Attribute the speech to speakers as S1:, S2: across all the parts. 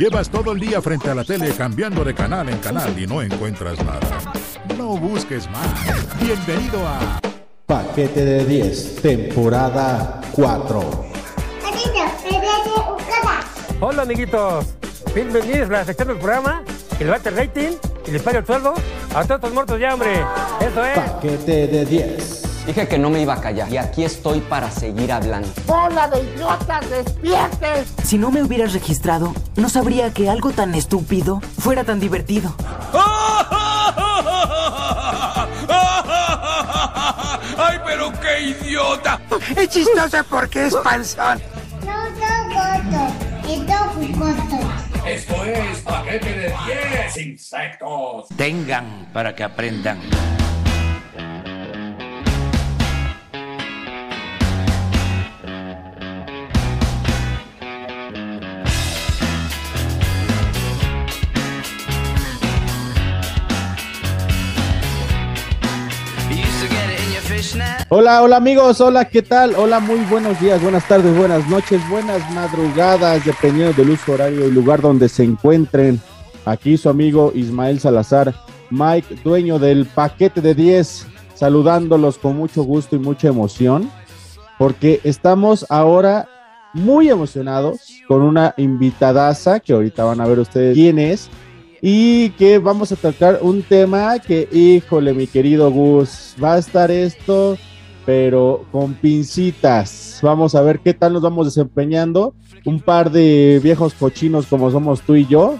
S1: Llevas todo el día frente a la tele cambiando de canal en canal y no encuentras nada. No busques más. Bienvenido a
S2: Paquete de 10, temporada 4.
S3: Hola amiguitos, bienvenidos a la sección del programa el rating y le paga el sueldo a todos estos muertos ya, hombre. Eso es.
S2: Paquete de 10.
S4: Dije que no me iba a callar y aquí estoy para seguir hablando.
S5: ¡Bola de idiotas, despierten!
S6: Si no me hubieras registrado, no sabría que algo tan estúpido fuera tan divertido.
S7: ¡Ay, pero qué idiota!
S5: Es chistoso porque es panzón.
S8: No son gordos, es jugosos.
S7: Esto es paquete de 10 insectos.
S9: Tengan para que aprendan.
S2: Hola, hola amigos, hola, ¿qué tal? Hola, muy buenos días, buenas tardes, buenas noches, buenas madrugadas, dependiendo del uso horario y lugar donde se encuentren. Aquí su amigo Ismael Salazar, Mike, dueño del paquete de 10, saludándolos con mucho gusto y mucha emoción, porque estamos ahora muy emocionados con una invitadaza que ahorita van a ver ustedes quién es y que vamos a tocar un tema que, híjole, mi querido Gus, va a estar esto, pero con pincitas. Vamos a ver qué tal nos vamos desempeñando. Un par de viejos cochinos como somos tú y yo.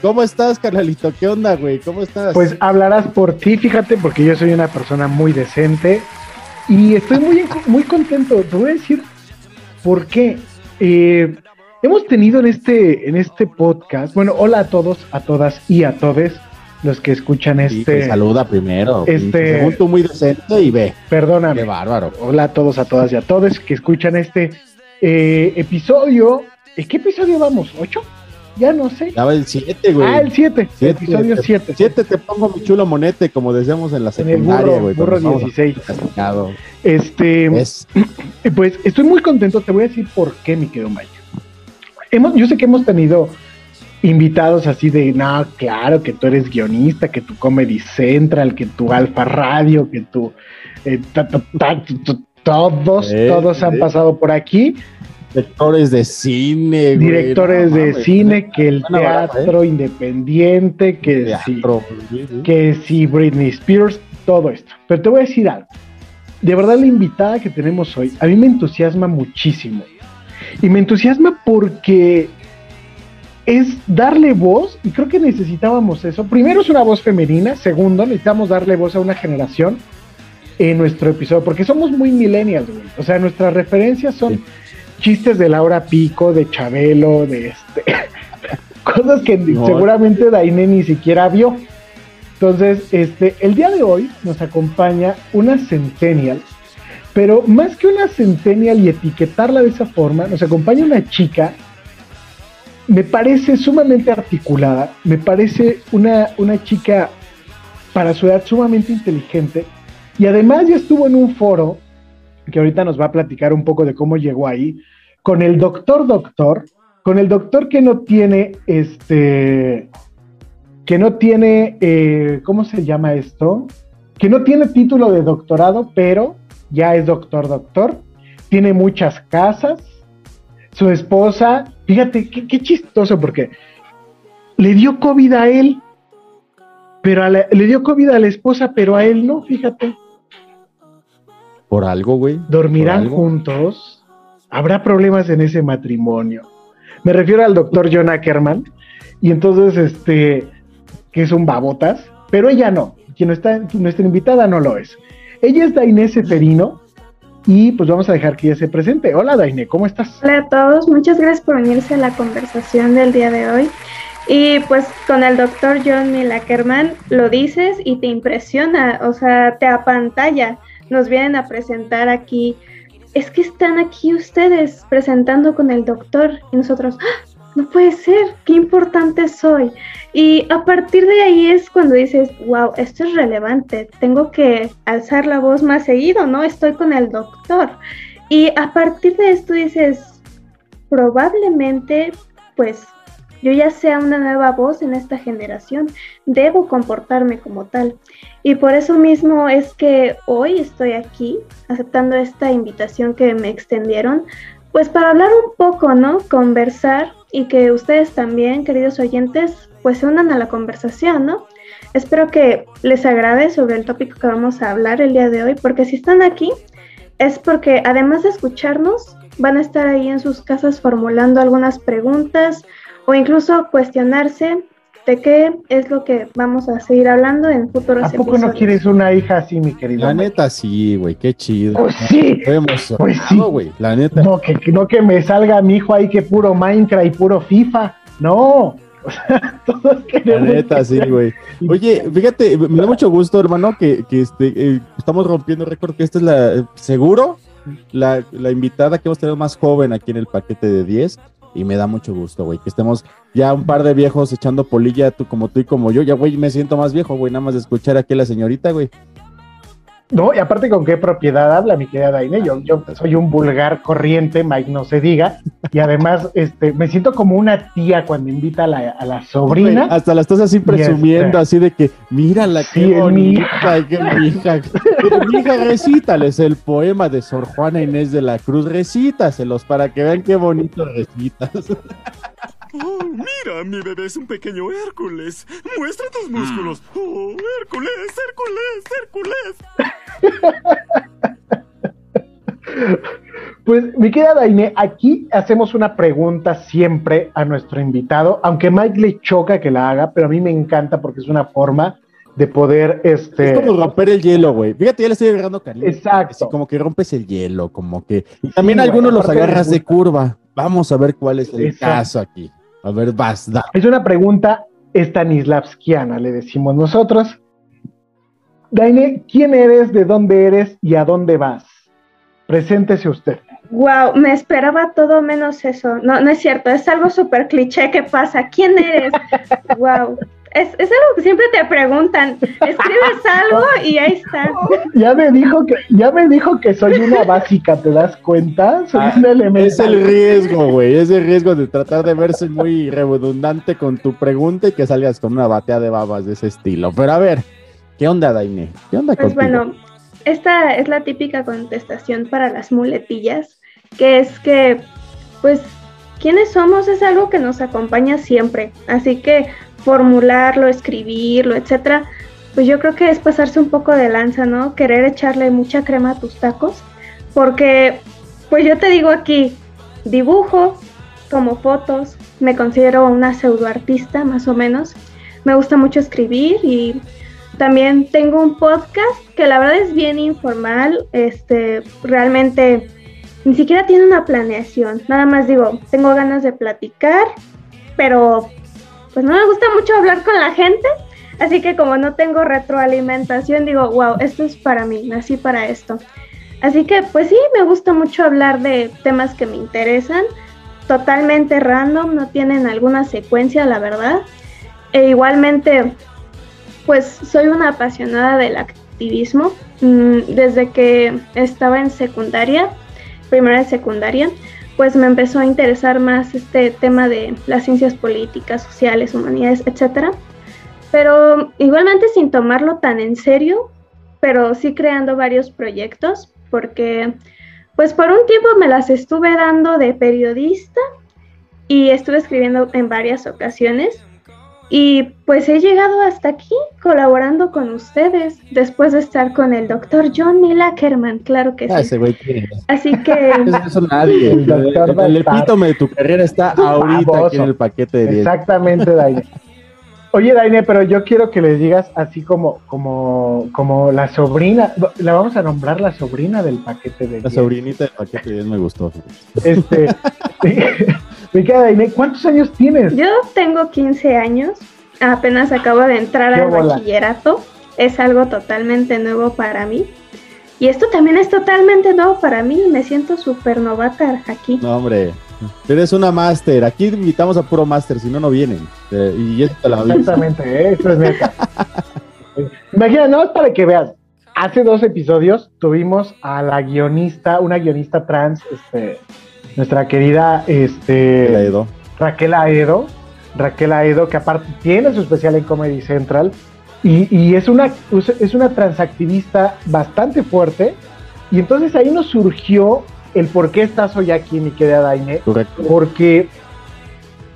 S2: ¿Cómo estás, carnalito? ¿Qué onda, güey? ¿Cómo estás?
S10: Pues hablarás por ti, fíjate, porque yo soy una persona muy decente y estoy muy, muy contento. Te voy a decir por qué. Eh, Hemos tenido en este, en este podcast, bueno, hola a todos, a todas y a todes los que escuchan este.
S2: saluda primero.
S10: Este.
S2: Según tú, muy decente y ve.
S10: Perdóname.
S2: Qué bárbaro.
S10: Hola a todos, a todas y a todos que escuchan este eh, episodio. ¿En qué episodio vamos? ¿Ocho? Ya no sé.
S2: Ya va el 7, güey.
S10: Ah, el 7. Episodio 7.
S2: 7 te pongo mi chulo monete, como decíamos en la secundaria, güey.
S10: Burro, burro 16.
S2: Castigado.
S10: Este.
S2: Es.
S10: Pues estoy muy contento. Te voy a decir por qué, mi querido Mike yo sé que hemos tenido invitados así de, no, claro, que tú eres guionista, que tu Comedy Central, que tu Alfa Radio, que tu... Eh, todos, todos han pasado por aquí.
S2: Directores de cine,
S10: Directores de cine, que el teatro independiente, que sí, que sí, Britney Spears, todo esto. Pero te voy a decir algo. De verdad, la invitada que tenemos hoy, a mí me entusiasma muchísimo. Y me entusiasma porque es darle voz, y creo que necesitábamos eso. Primero es una voz femenina, segundo, necesitamos darle voz a una generación en nuestro episodio, porque somos muy millennials, güey. O sea, nuestras referencias son chistes de Laura Pico, de Chabelo, de este. cosas que seguramente Daine ni siquiera vio. Entonces, este, el día de hoy nos acompaña una centennial pero más que una centennial y etiquetarla de esa forma, nos acompaña una chica, me parece sumamente articulada, me parece una, una chica para su edad sumamente inteligente, y además ya estuvo en un foro, que ahorita nos va a platicar un poco de cómo llegó ahí, con el doctor doctor, con el doctor que no tiene, este, que no tiene, eh, ¿cómo se llama esto? Que no tiene título de doctorado, pero ya es doctor, doctor, tiene muchas casas, su esposa, fíjate, qué, chistoso, porque le dio COVID a él, pero le dio COVID a la esposa, pero a él no, fíjate.
S2: Por algo, güey.
S10: Dormirán juntos. Habrá problemas en ese matrimonio. Me refiero al doctor John Ackerman. Y entonces, este, que es un babotas, pero ella no. Quien está, nuestra invitada no lo es. Ella es Dainé Seferino y pues vamos a dejar que ella se presente. Hola Dainé, ¿cómo estás?
S11: Hola a todos, muchas gracias por unirse a la conversación del día de hoy. Y pues con el doctor John Milackerman lo dices y te impresiona, o sea, te apantalla. Nos vienen a presentar aquí. Es que están aquí ustedes presentando con el doctor y nosotros, ¡Ah! No puede ser, qué importante soy. Y a partir de ahí es cuando dices, wow, esto es relevante, tengo que alzar la voz más seguido, ¿no? Estoy con el doctor. Y a partir de esto dices, probablemente, pues yo ya sea una nueva voz en esta generación, debo comportarme como tal. Y por eso mismo es que hoy estoy aquí aceptando esta invitación que me extendieron, pues para hablar un poco, ¿no? Conversar y que ustedes también, queridos oyentes, pues se unan a la conversación, ¿no? Espero que les agrade sobre el tópico que vamos a hablar el día de hoy, porque si están aquí es porque además de escucharnos, van a estar ahí en sus casas formulando algunas preguntas o incluso cuestionarse de qué es lo que vamos a seguir hablando en futuros
S10: ¿A poco no quieres una hija así, mi querido?
S2: La neta sí, güey, qué chido.
S10: Pues sí.
S2: Pues sí. güey, la neta.
S10: No que, no que me salga mi hijo ahí que puro Minecraft y puro FIFA. No. O sea, todos
S2: La neta, sí, güey. Oye, fíjate, me da mucho gusto, hermano, que, que este, eh, estamos rompiendo récord, que esta es la, seguro, la, la invitada que hemos tenido más joven aquí en el paquete de 10 y me da mucho gusto, güey, que estemos ya un par de viejos echando polilla, tú como tú y como yo, ya, güey, me siento más viejo, güey, nada más de escuchar aquí a la señorita, güey.
S10: No, y aparte con qué propiedad habla mi querida Daine, yo, yo soy un vulgar corriente, Mike no se diga, y además este, me siento como una tía cuando invita a la, a la sobrina.
S2: hasta la estás así presumiendo, así de que, mírala,
S10: sí, qué bonita, mi hija.
S2: mi hija. mi hija, recítales el poema de Sor Juana Inés de la Cruz, recítaselos para que vean qué bonito recitas.
S12: Oh, mira, mi bebé es un pequeño Hércules. Muestra tus músculos. Oh, Hércules, Hércules,
S10: Hércules. Pues, mi querida Daine, aquí hacemos una pregunta siempre a nuestro invitado, aunque Mike le choca que la haga, pero a mí me encanta porque es una forma de poder, este...
S2: Es como romper el hielo, güey. Fíjate, ya le estoy agarrando cariño.
S10: Exacto.
S2: Así como que rompes el hielo, como que... Y también algunos los agarras de curva. Vamos a ver cuál es el caso aquí. A ver, basta.
S10: Es una pregunta stanislavskiana, le decimos nosotros. Daine, ¿quién eres, de dónde eres y a dónde vas? Preséntese usted.
S11: Wow, me esperaba todo menos eso. No, no es cierto, es algo súper cliché que pasa. ¿Quién eres? wow. Es, es, algo que siempre te preguntan. Escribes algo y ahí está.
S10: Ya me dijo que, ya me dijo que soy una básica, ¿te das cuenta? Soy
S2: ah, un Es el riesgo, güey. Es el riesgo de tratar de verse muy redundante con tu pregunta y que salgas con una batea de babas de ese estilo. Pero a ver, ¿qué onda, Daine? ¿Qué onda
S11: Pues bueno, esta es la típica contestación para las muletillas, que es que, pues, quiénes somos es algo que nos acompaña siempre. Así que formularlo, escribirlo, etcétera, pues yo creo que es pasarse un poco de lanza, ¿no? Querer echarle mucha crema a tus tacos, porque, pues yo te digo aquí, dibujo, como fotos, me considero una pseudoartista más o menos, me gusta mucho escribir y también tengo un podcast que la verdad es bien informal, este, realmente ni siquiera tiene una planeación, nada más digo, tengo ganas de platicar, pero pues no me gusta mucho hablar con la gente, así que como no tengo retroalimentación, digo, wow, esto es para mí, nací para esto. Así que pues sí, me gusta mucho hablar de temas que me interesan, totalmente random, no tienen alguna secuencia, la verdad. E igualmente, pues soy una apasionada del activismo. Mm, desde que estaba en secundaria, primera de secundaria, pues me empezó a interesar más este tema de las ciencias políticas, sociales, humanidades, etcétera. Pero igualmente sin tomarlo tan en serio, pero sí creando varios proyectos, porque pues por un tiempo me las estuve dando de periodista y estuve escribiendo en varias ocasiones. Y pues he llegado hasta aquí colaborando con ustedes después de estar con el doctor John Milackerman, claro que ah, sí. Así que...
S2: Eso nadie. El, el, epítome de tu carrera está ahorita aquí en el paquete de 10.
S10: Exactamente, Daine. Oye, Daine, pero yo quiero que le digas así como, como, como la sobrina, la vamos a nombrar la sobrina del paquete de 10.
S2: La sobrinita del paquete de 10 me gustó.
S10: Este... ¿cuántos años tienes?
S11: Yo tengo 15 años, apenas acabo de entrar al bachillerato, es algo totalmente nuevo para mí. Y esto también es totalmente nuevo para mí, me siento súper novata aquí.
S2: No, hombre, eres una máster, aquí invitamos a puro máster, si no, no vienen. Eh, y
S10: esto la Exactamente, esto es neta. Imagina, no es para que veas, hace dos episodios tuvimos a la guionista, una guionista trans, este, nuestra querida este,
S2: Raquel Aedo.
S10: Raquel Aedo, Raquel Aedo, que aparte tiene su especial en Comedy Central, y, es, una, es una transactivista bastante fuerte, y entonces ahí nos surgió el por qué estás hoy aquí, mi querida Daine,
S2: Correcto.
S10: porque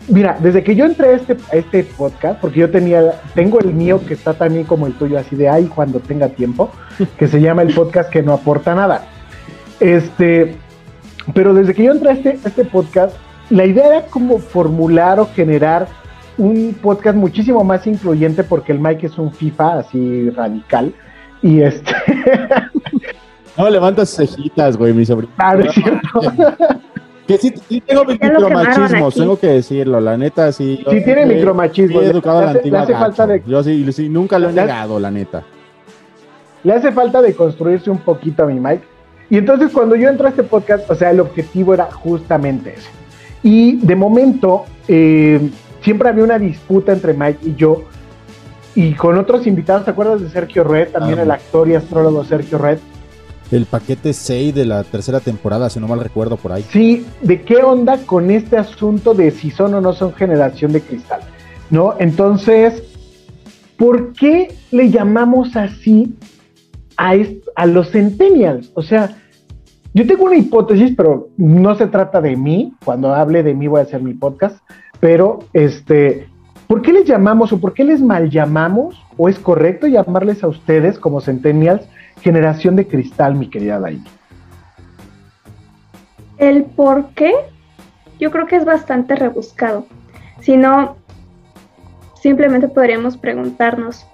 S10: Mira, desde que yo entré a este, a este podcast, porque yo tenía, tengo el mío que está también como el tuyo, así de ahí cuando tenga tiempo, que se llama el podcast que no aporta nada. Este, pero desde que yo entré a este, este podcast, la idea era como formular o generar un podcast muchísimo más incluyente porque el Mike es un FIFA así radical y este
S2: no levantas cejitas güey mi sobrino
S10: ah, es cierto.
S2: Que sí, sí tengo micromachismos, tengo que decirlo, la neta sí.
S10: Sí tiene micromachismo.
S2: educado la antigua Yo sí, sí, nunca lo he negado, la neta.
S10: Le hace falta de construirse un poquito a mi Mike. Y entonces cuando yo entro a este podcast, o sea, el objetivo era justamente ese. Y de momento, eh, siempre había una disputa entre Mike y yo. Y con otros invitados, ¿te acuerdas de Sergio Red? También ah, el actor y astrólogo Sergio Red
S2: el paquete 6 de la tercera temporada, si no mal recuerdo por ahí.
S10: Sí, ¿de qué onda con este asunto de si son o no son generación de cristal? ¿No? Entonces, ¿por qué le llamamos así a, los centennials? O sea, yo tengo una hipótesis, pero no se trata de mí. Cuando hable de mí voy a hacer mi podcast. Pero, este, ¿por qué les llamamos o por qué les mal llamamos? ¿O es correcto llamarles a ustedes como centennials generación de cristal, mi querida Daini?
S11: El por qué, yo creo que es bastante rebuscado. Si no, simplemente podríamos preguntarnos,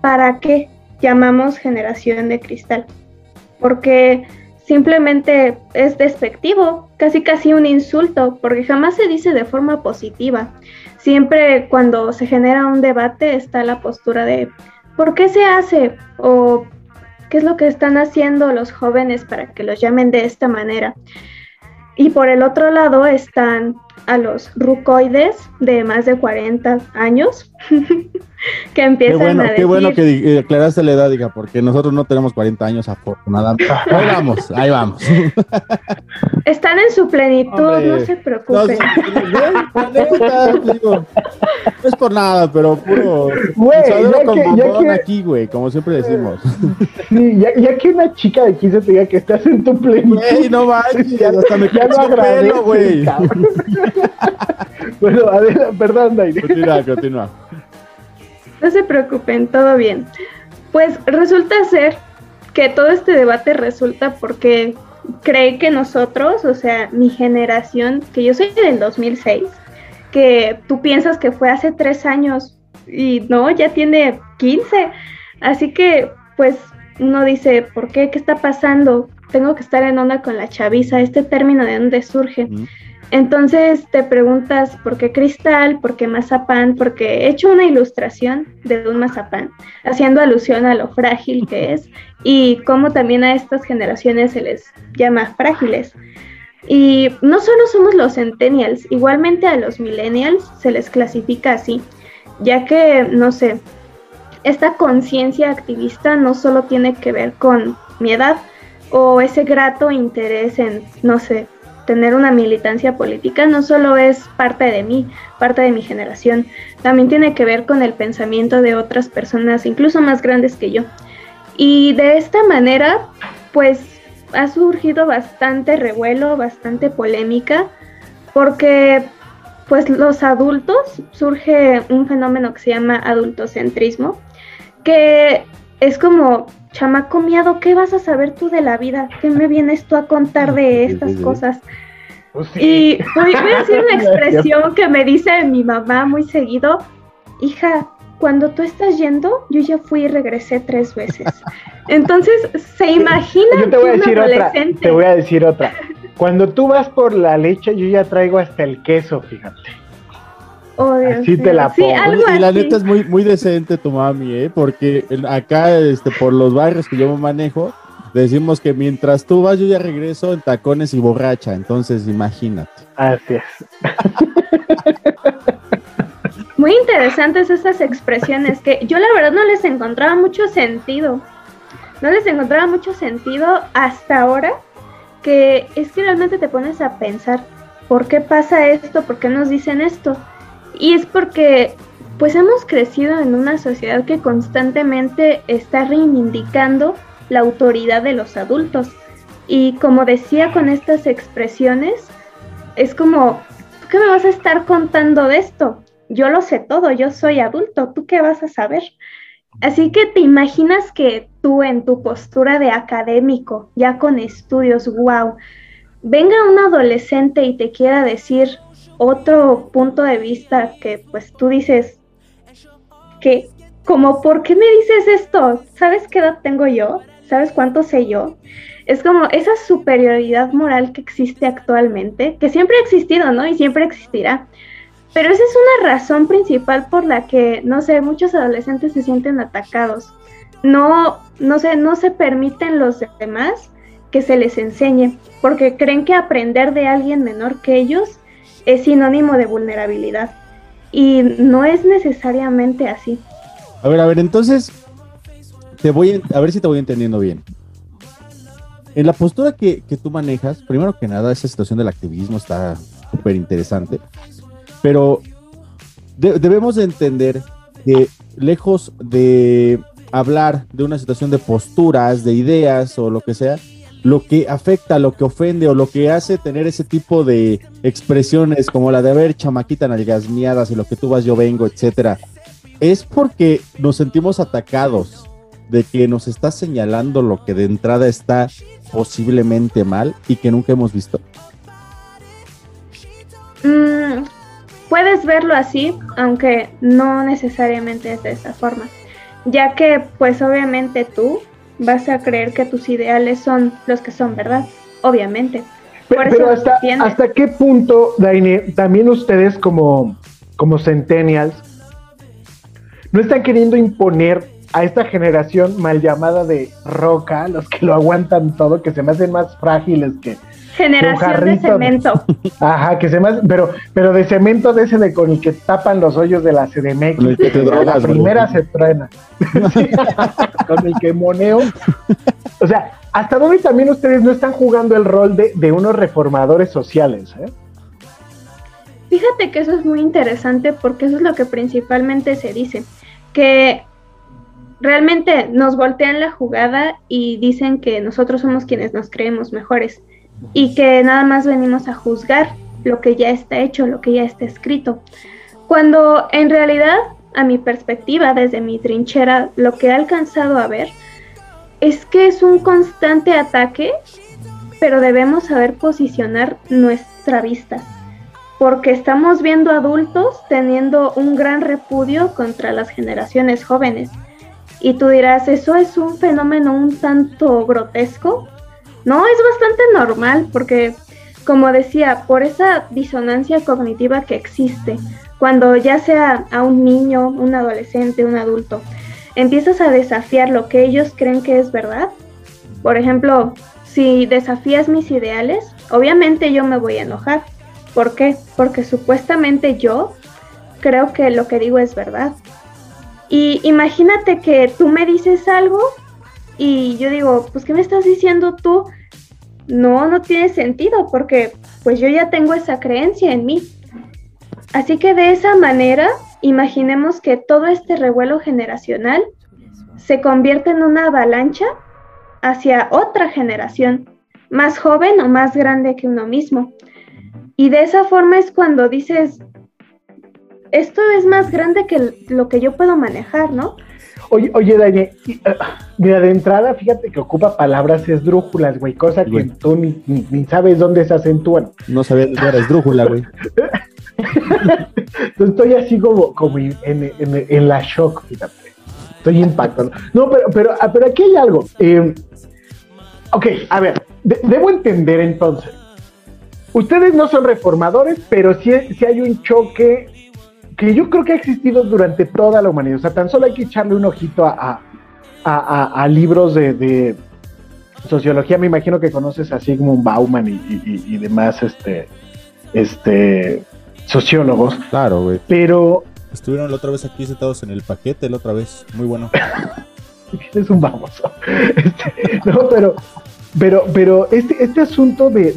S11: ¿para qué llamamos generación de cristal? Porque simplemente es despectivo, casi casi un insulto, porque jamás se dice de forma positiva. Siempre cuando se genera un debate está la postura de ¿por qué se hace? ¿O qué es lo que están haciendo los jóvenes para que los llamen de esta manera? Y por el otro lado están a los rucoides de más de 40 años que empiezan
S2: qué bueno,
S11: a decir...
S2: Qué bueno que aclaraste la edad, diga, porque nosotros no tenemos 40 años afortunadamente. Ahí vamos, ahí vamos.
S11: Están en su plenitud, no se preocupen.
S2: No, es por nada, pero puro...
S10: Güey,
S2: ya que, aquí, güey, como siempre decimos.
S10: Sí, ya, que una chica de 15 te diga que estás en tu plenitud.
S2: Güey, no manches, hasta me ya lo agradezco, güey.
S10: bueno, ver, perdón, Daire.
S2: Continúa, continúa.
S11: No se preocupen, todo bien. Pues resulta ser que todo este debate resulta porque cree que nosotros, o sea, mi generación, que yo soy del 2006, que tú piensas que fue hace tres años y no, ya tiene 15. Así que, pues, uno dice, ¿por qué? ¿Qué está pasando? Tengo que estar en onda con la chaviza, este término de dónde surge. Entonces te preguntas por qué cristal, por qué mazapán, porque he hecho una ilustración de un mazapán, haciendo alusión a lo frágil que es y cómo también a estas generaciones se les llama frágiles. Y no solo somos los centennials, igualmente a los millennials se les clasifica así, ya que, no sé, esta conciencia activista no solo tiene que ver con mi edad o ese grato interés en, no sé, tener una militancia política no solo es parte de mí, parte de mi generación, también tiene que ver con el pensamiento de otras personas, incluso más grandes que yo. Y de esta manera, pues ha surgido bastante revuelo, bastante polémica, porque pues los adultos surge un fenómeno que se llama adultocentrismo, que es como chamaco miado, ¿qué vas a saber tú de la vida? ¿Qué me vienes tú a contar de estas cosas? Pues y voy, a decir una expresión que me dice mi mamá muy seguido, hija, cuando tú estás yendo, yo ya fui y regresé tres veces. Entonces, ¿se imagina
S10: yo te voy a decir otra, te voy a decir otra. Cuando tú vas por la leche, yo ya traigo hasta el queso, fíjate.
S11: Oh,
S10: así te la pongo.
S2: y la neta es muy, muy decente tu mami, ¿eh? Porque acá, este, por los barrios que yo manejo, decimos que mientras tú vas, yo ya regreso en tacones y borracha. Entonces, imagínate.
S10: Así es.
S11: Muy interesantes esas expresiones que yo la verdad no les encontraba mucho sentido. No les encontraba mucho sentido hasta ahora que es que realmente te pones a pensar ¿por qué pasa esto? ¿Por qué nos dicen esto? Y es porque pues hemos crecido en una sociedad que constantemente está reivindicando la autoridad de los adultos. Y como decía con estas expresiones, es como, ¿tú qué me vas a estar contando de esto? Yo lo sé todo, yo soy adulto, ¿tú qué vas a saber? Así que te imaginas que tú en tu postura de académico, ya con estudios, wow, venga un adolescente y te quiera decir otro punto de vista que pues tú dices que como, ¿por qué me dices esto? ¿Sabes qué edad tengo yo? ¿Sabes cuánto sé yo? Es como esa superioridad moral que existe actualmente, que siempre ha existido, ¿no? Y siempre existirá. Pero esa es una razón principal por la que, no sé, muchos adolescentes se sienten atacados. No, no sé, no se permiten los demás que se les enseñe, porque creen que aprender de alguien menor que ellos es sinónimo de vulnerabilidad. Y no es necesariamente así.
S2: A ver, a ver, entonces, te voy a, ver si te voy entendiendo bien. En la postura que, tú manejas, primero que nada, esa situación del activismo está súper interesante, pero debemos de entender que lejos de hablar de una situación de posturas, de ideas o lo que sea, lo que afecta, lo que ofende o lo que hace tener ese tipo de expresiones como la de haber chamaquita nalgasmiadas y lo que tú vas, yo vengo, etcétera, es porque nos sentimos atacados de que nos está señalando lo que de entrada está posiblemente mal y que nunca hemos visto.
S11: Mm, puedes verlo así, aunque no necesariamente es de esa forma, ya que pues obviamente tú vas a creer que tus ideales son los que son verdad, obviamente.
S10: Pero, hasta, hasta qué punto, Daine, también ustedes como, como centennials, no están queriendo imponer a esta generación mal llamada de roca, los que lo aguantan todo, que se me hacen más frágiles que,
S11: Generación de cemento.
S10: Ajá, que se más, pero, pero de cemento de ese de con el que tapan los hoyos de la CDMX. la primera se truena. con el que moneo. O sea, ¿hasta dónde también ustedes no están jugando el rol de, de unos reformadores sociales? Eh?
S11: Fíjate que eso es muy interesante porque eso es lo que principalmente se dice, que realmente nos voltean la jugada y dicen que nosotros somos quienes nos creemos mejores y que nada más venimos a juzgar lo que ya está hecho, lo que ya está escrito. Cuando en realidad, a mi perspectiva, desde mi trinchera, lo que he alcanzado a ver es que es un constante ataque, pero debemos saber posicionar nuestra vista, porque estamos viendo adultos teniendo un gran repudio contra las generaciones jóvenes. Y tú dirás, ¿eso es un fenómeno un tanto grotesco? No, es bastante normal porque, como decía, por esa disonancia cognitiva que existe, cuando ya sea a un niño, un adolescente, un adulto, empiezas a desafiar lo que ellos creen que es verdad. Por ejemplo, si desafías mis ideales, obviamente yo me voy a enojar. ¿Por qué? Porque supuestamente yo creo que lo que digo es verdad. Y imagínate que tú me dices algo y yo digo, pues ¿qué me estás diciendo tú? no, no tiene sentido porque pues yo ya tengo esa creencia en mí. Así que de esa manera, imaginemos que todo este revuelo generacional se convierte en una avalancha hacia otra generación, más joven o más grande que uno mismo. Y de esa forma es cuando dices, esto es más grande que lo que yo puedo manejar, ¿no?
S10: Oye, oye, Dani, ah, mira, de entrada, fíjate que ocupa palabras esdrújulas, güey, cosa que tú ni, sabes dónde se acentúan.
S2: No sabía que era esdrújula, güey.
S10: estoy así como, como en, la shock, fíjate. Estoy impactado. No, pero, pero, ah, pero aquí hay algo. Eh, ok, a ver, debo entender entonces. Ustedes no son reformadores, pero sí, sí hay un choque que yo creo que ha existido durante toda la humanidad. O sea, tan solo hay que echarle un ojito a, libros de, sociología. Me imagino que conoces a Sigmund Bauman y, demás este, este, sociólogos.
S2: Claro, güey.
S10: Pero.
S2: Estuvieron la otra vez aquí sentados en el paquete, la otra vez. Muy bueno.
S10: es un baboso. Este, no, pero, pero, pero este, este asunto de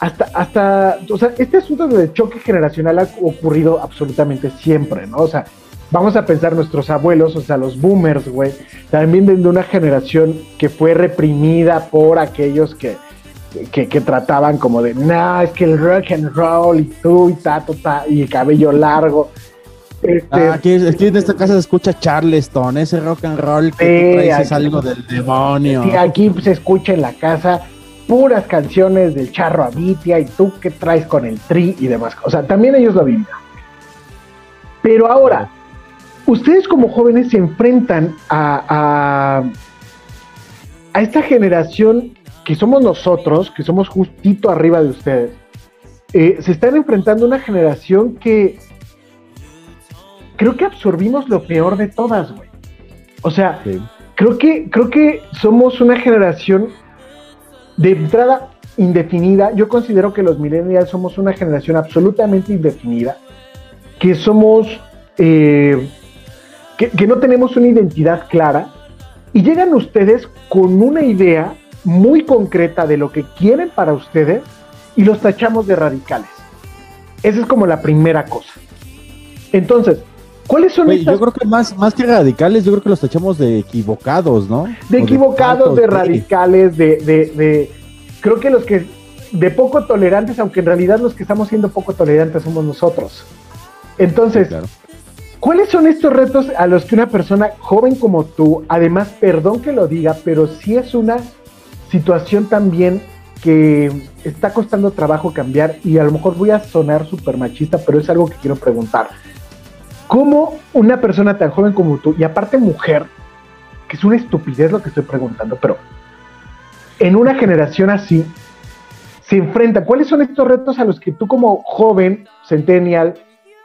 S10: hasta, hasta, o sea, este asunto de choque generacional ha ocurrido absolutamente siempre, ¿no? O sea, vamos a pensar nuestros abuelos, o sea, los boomers, güey, también de una generación que fue reprimida por aquellos que, que, trataban como de, nah, es que el rock and roll y tú y ta, ta, y el cabello largo.
S2: Este, ah, aquí, en esta casa se escucha Charleston, ese rock and roll que tú traes es algo del demonio.
S10: Sí, aquí se escucha en la casa puras canciones del charro Abitia y tú qué traes con el tri y demás. O sea, también ellos lo viven. Pero ahora, ustedes como jóvenes se enfrentan a, a, esta generación que somos nosotros, que somos justito arriba de ustedes. Eh, se están enfrentando a una generación que creo que absorbimos lo peor de todas, güey. O sea, creo, que, creo que somos una generación de entrada indefinida. Yo considero que los millennials somos una generación absolutamente indefinida, que somos, eh, que, no tenemos una identidad clara y llegan ustedes con una idea muy concreta de lo que quieren para ustedes y los tachamos de radicales. Esa es como la primera cosa. Entonces, ¿Cuáles son
S2: Yo creo que más, más que radicales, yo creo que los tachamos de equivocados, ¿no?
S10: De equivocados, de, radicales, de, de, Creo que los que. De poco tolerantes, aunque en realidad los que estamos siendo poco tolerantes somos nosotros. Entonces, ¿cuáles son estos retos a los que una persona joven como tú, además, perdón que lo diga, pero sí es una situación también que está costando trabajo cambiar y a lo mejor voy a sonar súper machista, pero es algo que quiero preguntar. ¿Cómo una persona tan joven como tú, y aparte mujer, que es una estupidez lo que estoy preguntando, pero en una generación así, se enfrenta? ¿Cuáles son estos retos a los que tú como joven, centennial,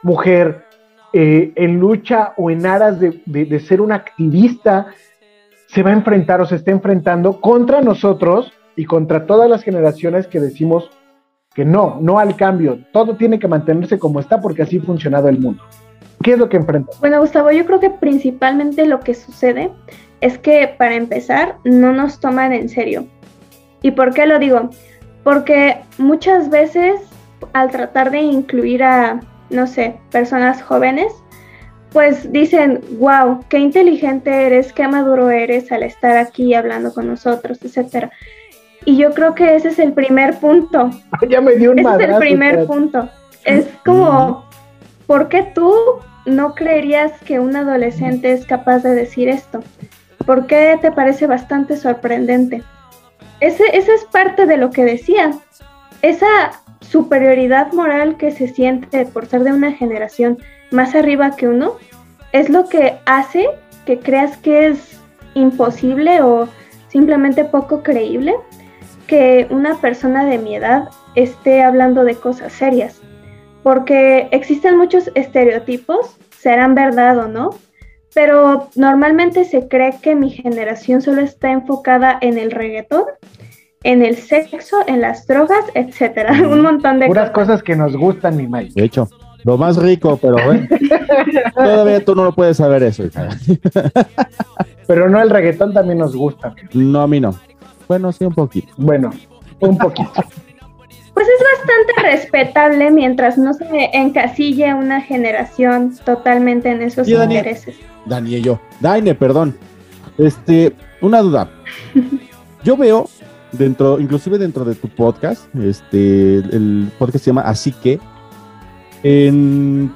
S10: mujer, eh, en lucha o en aras de, de ser un activista, se va a enfrentar o se está enfrentando contra nosotros y contra todas las generaciones que decimos que no, no al cambio, todo tiene que mantenerse como está porque así ha funcionado el mundo. ¿Qué es lo que enfrentas?
S11: Bueno, Gustavo, yo creo que principalmente lo que sucede es que para empezar no nos toman en serio. ¿Y por qué lo digo? Porque muchas veces al tratar de incluir a, no sé, personas jóvenes, pues dicen, wow, qué inteligente eres, qué maduro eres al estar aquí hablando con nosotros, etcétera. Y yo creo que ese es el primer punto.
S10: ya me dio un
S11: Ese es el primer punto. Es como, ¿por qué tú no creerías que un adolescente es capaz de decir esto? ¿Por qué te parece bastante sorprendente? Esa es parte de lo que decía. Esa superioridad moral que se siente por ser de una generación más arriba que uno es lo que hace que creas que es imposible o simplemente poco creíble que una persona de mi edad esté hablando de cosas serias porque existen muchos estereotipos, serán verdad o no, pero normalmente se cree que mi generación solo está enfocada en el reggaetón, en el sexo, en las drogas, etcétera, un montón de
S10: Puras cosas. que nos gustan, mi Mike.
S2: De hecho, lo más rico, pero bueno, todavía tú no lo puedes saber eso, hija.
S10: pero no, el reggaetón también nos gusta.
S2: No, a mí no. Bueno, sí, un poquito.
S10: Bueno, un poquito.
S11: Pues es bastante respetable mientras no se encasille una generación totalmente en esos intereses.
S2: Dani y yo. Daine, perdón. Este, una duda. Yo veo dentro, inclusive dentro de tu podcast, este, el podcast se llama Así que, en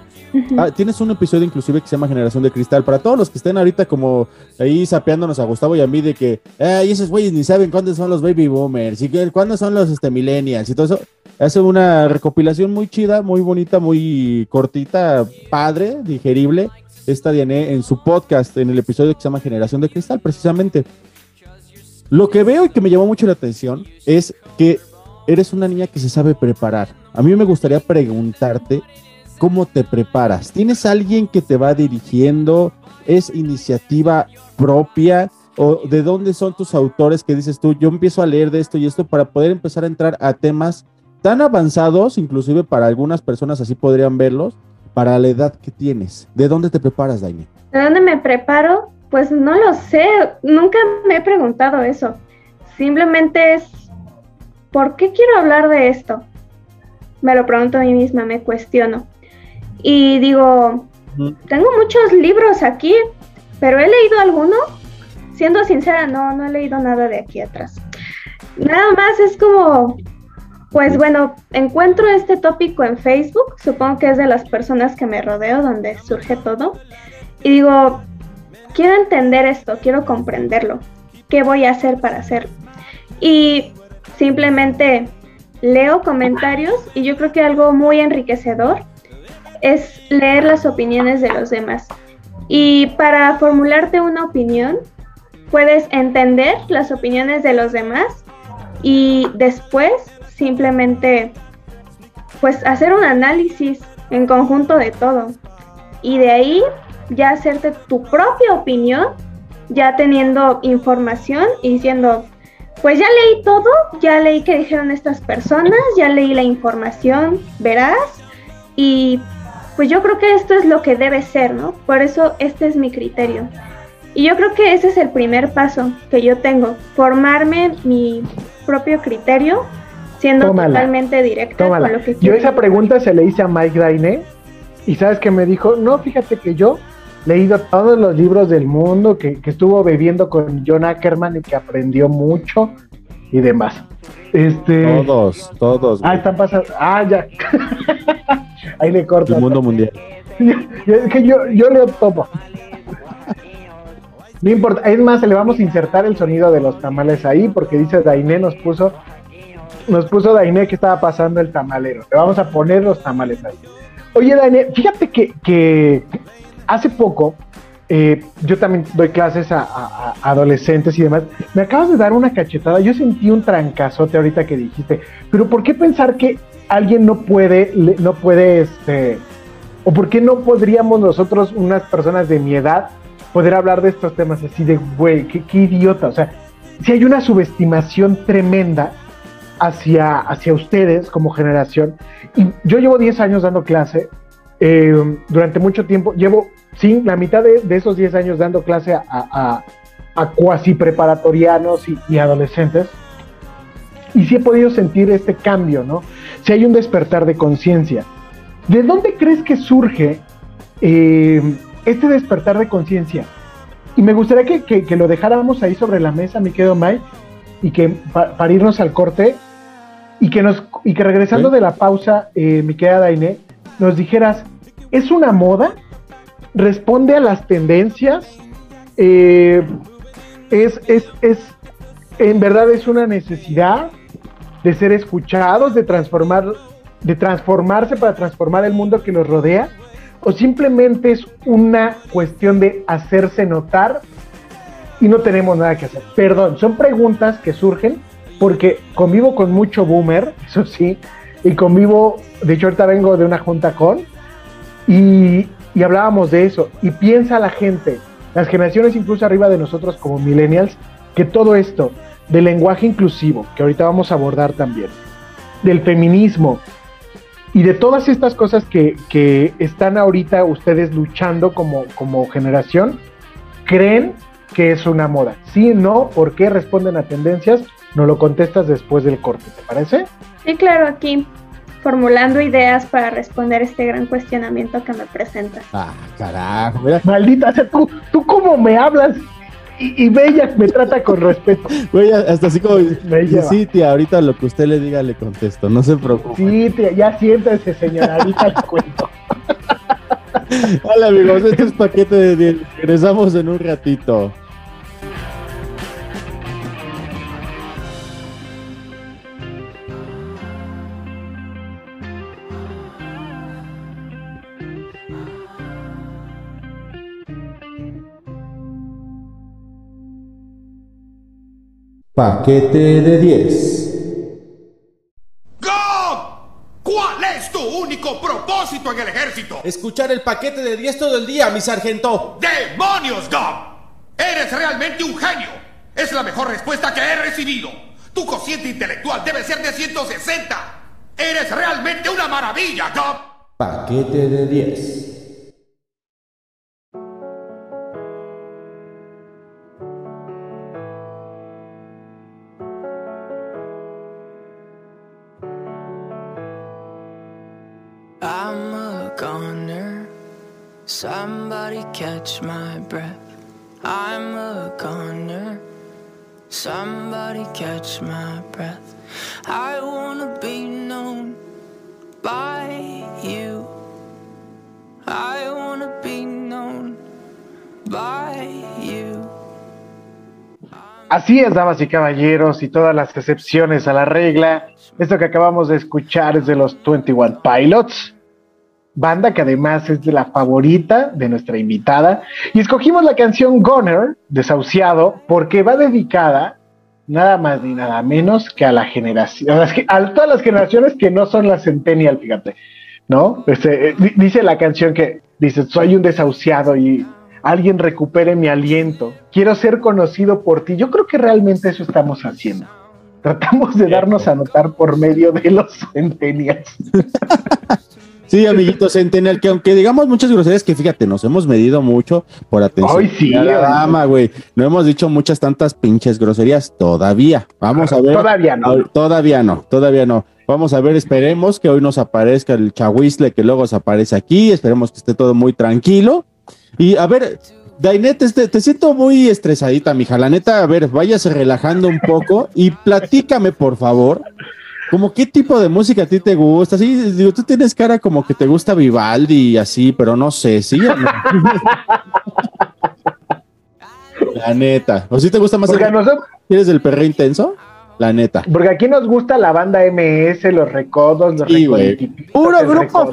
S2: Ah, tienes un episodio inclusive que se llama Generación de Cristal. Para todos los que estén ahorita como ahí sapeándonos a Gustavo y a mí de que, ay, esos güeyes ni saben cuándo son los baby boomers y cuándo son los este, millennials y todo eso. Hace una recopilación muy chida, muy bonita, muy cortita, padre, digerible. Esta Diane en su podcast, en el episodio que se llama Generación de Cristal, precisamente. Lo que veo y que me llamó mucho la atención es que eres una niña que se sabe preparar. A mí me gustaría preguntarte ¿Cómo te preparas? ¿Tienes alguien que te va dirigiendo? ¿Es iniciativa propia? ¿O de dónde son tus autores que dices tú, yo empiezo a leer de esto y esto para poder empezar a entrar a temas tan avanzados, inclusive para algunas personas así podrían verlos, para la edad que tienes? ¿De dónde te preparas, Daini?
S11: ¿De dónde me preparo? Pues no lo sé, nunca me he preguntado eso. Simplemente es, ¿por qué quiero hablar de esto? me lo pregunto a mí misma, me cuestiono. Y digo, tengo muchos libros aquí, pero ¿he leído alguno? Siendo sincera, no, no he leído nada de aquí atrás. Nada más es como, pues bueno, encuentro este tópico en Facebook, supongo que es de las personas que me rodeo, donde surge todo, y digo, quiero entender esto, quiero comprenderlo, ¿qué voy a hacer para hacerlo? Y simplemente leo comentarios y yo creo que algo muy enriquecedor es leer las opiniones de los demás. Y para formularte una opinión, puedes entender las opiniones de los demás y después simplemente pues hacer un análisis en conjunto de todo y de ahí ya hacerte tu propia opinión ya teniendo información y diciendo pues ya leí todo, ya leí que dijeron estas personas, ya leí la información verás y pues yo creo que esto es lo que debe ser, ¿no? Por eso este es mi criterio. Y yo creo que ese es el primer paso que yo tengo, formarme mi propio criterio, siendo totalmente directo con lo que
S10: quiero. Yo esa pregunta se le hice a Mike Daine y sabes que me dijo, no, fíjate que yo he leído todos los libros del mundo, que, estuvo bebiendo con John Ackerman y que aprendió mucho y demás. Este...
S2: Todos, todos.
S10: Ah, están pasando. Ah, ya. Ahí le corto.
S2: El mundo mundial.
S10: es que yo, yo todo. No importa, es más, le vamos a insertar el sonido de los tamales ahí, porque dice Dainé nos puso, nos puso Dainé que estaba pasando el tamalero. Le vamos a poner los tamales ahí. Oye, Dainé, fíjate que, hace poco, eh, yo también doy clases a, adolescentes y demás. Me acabas de dar una cachetada. Yo sentí un trancazote ahorita que dijiste. Pero ¿por qué pensar que alguien no puede, no puede, este, o por qué no podríamos nosotros, unas personas de mi edad, poder hablar de estos temas así de, güey, qué, idiota. O sea, si hay una subestimación tremenda hacia, hacia ustedes como generación. Y yo llevo 10 años dando clase. Eh, durante mucho tiempo, llevo, sí, la mitad de, esos 10 años dando clase a, a, a cuasi preparatorianos y, adolescentes. Y sí he podido sentir este cambio, ¿no? Si hay un despertar de conciencia. ¿De dónde crees que surge eh, este despertar de conciencia. Y me gustaría que, lo dejáramos ahí sobre la mesa, mi querido Mike, y que para irnos al corte, y que, nos, y que regresando de la pausa, eh, mi querida Dainé, nos dijeras, ¿es una moda? ¿Responde a las tendencias? Eh, es, es, es, en verdad es una necesidad de ser escuchados, de transformar, de transformarse para transformar el mundo que nos rodea o simplemente es una cuestión de hacerse notar y no tenemos nada que hacer. Perdón, son preguntas que surgen porque convivo con mucho boomer, eso sí, y convivo, de hecho ahorita vengo de una junta con, y, y hablábamos de eso, y piensa la gente, las generaciones incluso arriba de nosotros como millennials, que todo esto del lenguaje inclusivo, que ahorita vamos a abordar también, del feminismo, y de todas estas cosas que, están ahorita ustedes luchando como, como generación, ¿creen que es una moda? ¿Sí, no? ¿Por qué responden a tendencias? Nos lo contestas después del corte, ¿te parece?
S11: Sí, claro, aquí formulando ideas para responder este gran cuestionamiento que me presentas.
S2: Ah, carajo,
S10: Maldita sea, tú, tú cómo me hablas y, Bella me trata con respeto.
S2: Güey, hasta así como, Bella. sí, tía, ahorita lo que usted le diga le contesto, no se preocupe.
S10: Sí, tía, ya siéntese, señora, ahorita le cuento.
S2: Hola, amigos, este es Paquete de 10. Regresamos en un ratito. Paquete de 10.
S13: ¡Gob! ¿Cuál es tu único propósito en el ejército?
S14: Escuchar el paquete de 10 todo el día, mi sargento.
S13: ¡Demonios, Gob! Eres realmente un genio. Es la mejor respuesta que he recibido. Tu cociente intelectual debe ser de 160. Eres realmente una maravilla, Gob.
S2: Paquete de 10.
S15: Somebody catch my breath. I'm a goner. Somebody catch my breath. I wanna be known by you. I wanna be known by you.
S10: Así es, damas y caballeros, y todas las excepciones a la regla. Esto que acabamos de escuchar es de los 21 Pilots, banda que además es de la favorita de nuestra invitada. Y escogimos la canción Goner, Desahuciado, porque va dedicada nada más ni nada menos que a la generación, a, todas las generaciones que no son la Centennial, fíjate, ¿no? Este, eh, dice la canción que dice, soy un desahuciado y alguien recupere mi aliento, quiero ser conocido por ti. Yo creo que realmente eso estamos haciendo. Tratamos de darnos a notar por medio de los Centennials.
S2: Sí, amiguito Centennial, que aunque digamos muchas groserías, que fíjate, nos hemos medido mucho por atención
S10: Ay, sí,
S2: a la dama, güey. No hemos dicho muchas tantas pinches groserías todavía. Vamos a ver.
S10: Todavía no.
S2: Todavía no, todavía no. Vamos a ver, esperemos que hoy nos aparezca el chahuizle que luego se aparece aquí. Esperemos que esté todo muy tranquilo. Y a ver, Dainet, te, te siento muy estresadita, mija. La neta, a ver, váyase relajando un poco y platícame, por favor. ¿Cómo qué tipo de música a ti te gusta? Sí, digo, tú tienes cara como que te gusta Vivaldi y así, pero no sé, ¿sí o no? La neta. ¿O sí te gusta más
S10: Porque
S2: el...
S10: nosotros-
S2: ¿Quieres el perro intenso? La neta.
S10: Porque aquí nos gusta la banda MS, los recodos, los
S2: Sí, Puro grupo.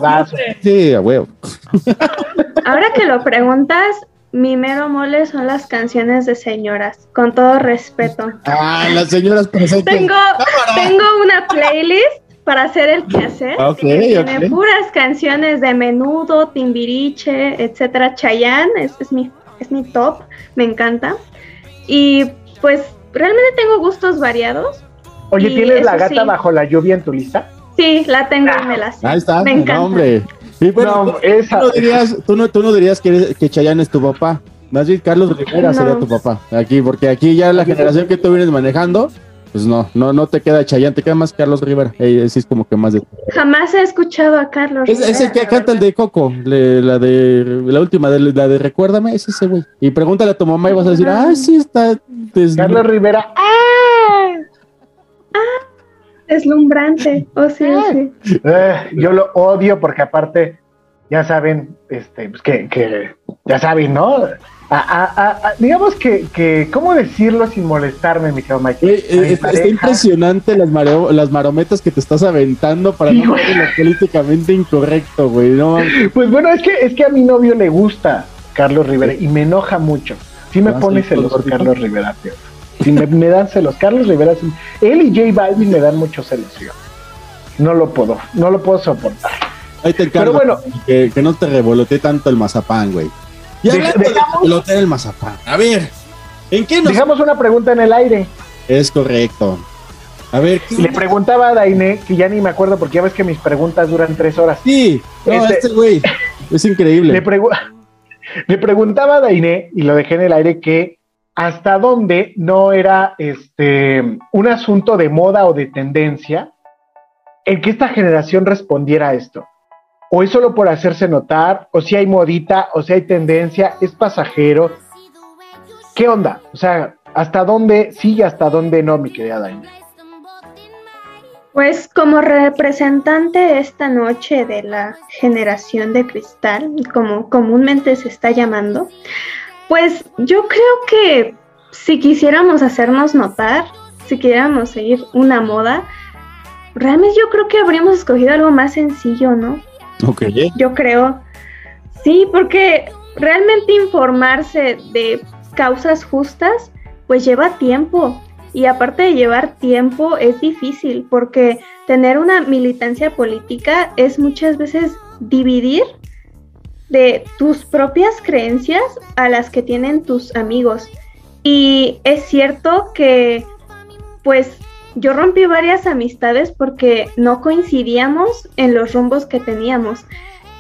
S2: Sí, a huevo.
S11: Ahora que lo preguntas, mi mero mole son las canciones de señoras, con todo respeto.
S2: Ah, las señoras presentes.
S11: Tengo, tengo una playlist para hacer el quehacer.
S2: Ok,
S11: que tiene
S2: ok.
S11: puras canciones de menudo, timbiriche, etcétera. Chayanne es, es mi, es mi top, me encanta. Y pues realmente tengo gustos variados.
S10: Oye, ¿tienes la gata
S11: sí.
S10: bajo la lluvia en tu lista?
S11: Sí, la tengo y me la sé.
S2: Ahí está,
S11: Me
S2: no,
S11: encanta.
S2: hombre. Y bueno,
S10: No,
S2: tú,
S10: esa-
S2: tú no dirías, tú, no, tú no dirías que, eres- que Chayanne es tu papá. Más bien Carlos Rivera
S11: No.
S2: sería tu papá. Aquí, porque aquí ya la generación que tú vienes manejando, pues no, no, no te queda Chayanne, te queda más Carlos Rivera. Sí es como que más de.
S11: Jamás he escuchado a Carlos.
S2: Es, ese que canta el de Coco, le- la de la última, de, la de Recuérdame, es ese güey. Y pregúntale a tu mamá y vas a decir, ah, sí está. des-
S10: Carlos Rivera.
S11: ¡Ah! ¡Ah! Deslumbrante. Oh, sí, oh, sí.
S10: Eh, yo lo odio porque aparte, ya saben, este, pues que, que ya saben, ¿no? A- a- a- a- digamos que, que, ¿cómo decirlo sin molestarme, mi querido Mike?
S2: Eh, está, está
S10: pareja-
S2: impresionante las, mareo- las marometas que te estás aventando para
S10: Sí,
S2: no ser políticamente incorrecto, güey. No.
S10: Pues bueno, es que, es que a mi novio le gusta Carlos Rivera y me enoja mucho. Sí me
S2: Ah,
S10: pone
S2: sí,
S10: celos
S2: gordito.
S10: Carlos Rivera, tío. Sí me, me dan celos. Carlos Rivera, él y J Balvin me dan muchos celos, tío. No lo puedo, no lo puedo soportar.
S2: Ahí te encargo.
S10: Pero bueno.
S2: Que, que no te revolotee tanto el mazapán, güey. Y de
S10: dejamos-
S2: el mazapán. A ver, ¿en qué nos...?
S10: Dejamos una pregunta en el aire.
S2: Es correcto. A ver, ¿qué-
S10: Le preguntaba a Daine, que ya ni me acuerdo porque ya ves que mis preguntas duran tres horas.
S2: Sí, no,
S10: Este-
S2: este güey es increíble.
S10: Le, pregu- le preguntaba a Daine, y lo dejé en el aire, que hasta dónde no era este un asunto de moda o de tendencia el que esta generación respondiera a esto. O es solo por hacerse notar, o si hay modita, o si hay tendencia, es pasajero. ¿Qué onda? O sea, ¿hasta dónde sí y hasta dónde no, mi querida Daine?
S11: Pues como representante esta noche de la generación de cristal, como comúnmente se está llamando, pues yo creo que si quisiéramos hacernos notar, si quisiéramos seguir una moda, realmente yo creo que habríamos escogido algo más sencillo, ¿no?
S2: Ok.
S11: Yo creo. Sí, porque realmente informarse de causas justas, pues lleva tiempo. Y aparte de llevar tiempo, es difícil, porque tener una militancia política es muchas veces dividir de tus propias creencias a las que tienen tus amigos. Y es cierto que, pues, yo rompí varias amistades porque no coincidíamos en los rumbos que teníamos.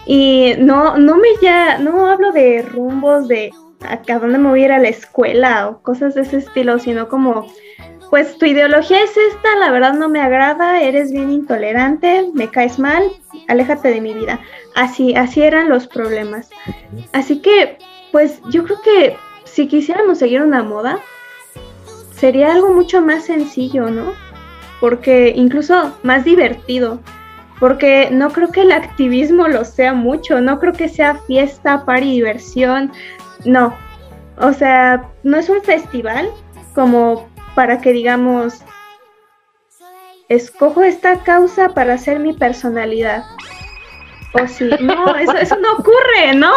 S11: Y no, no me ya, no hablo de rumbos de a, dónde me voy a ir a la escuela o cosas de ese estilo, sino como pues tu ideología es esta, la verdad no me agrada, eres bien intolerante, me caes mal, aléjate de mi vida. Así, así eran los problemas. Así que, pues yo creo que si quisiéramos seguir una moda, sería algo mucho más sencillo, ¿no? Porque incluso más divertido. Porque no creo que el activismo lo sea mucho, no creo que sea fiesta, par y diversión, no. O sea, no es un festival como para que digamos, escojo esta causa para hacer mi personalidad. O sí, no, eso, eso no ocurre, ¿no?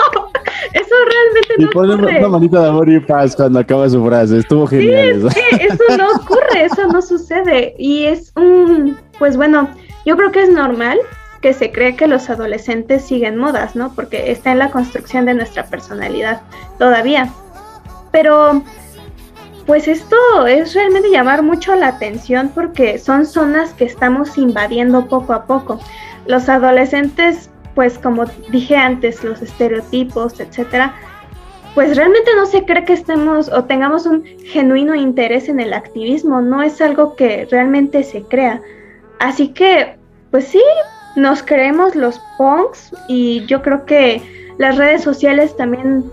S11: Eso realmente no
S2: y pone
S11: ocurre.
S2: una manita de amor y paz cuando acaba su frase. Estuvo genial.
S11: Sí, sí, eso no ocurre, eso no sucede. Y es un, pues bueno, yo creo que es normal que se cree que los adolescentes siguen modas, ¿no? Porque está en la construcción de nuestra personalidad todavía. Pero, pues esto es realmente llamar mucho la atención porque son zonas que estamos invadiendo poco a poco. Los adolescentes, pues como dije antes, los estereotipos, etcétera, pues realmente no se cree que estemos o tengamos un genuino interés en el activismo, no es algo que realmente se crea. Así que, pues sí, nos creemos los punks y yo creo que las redes sociales también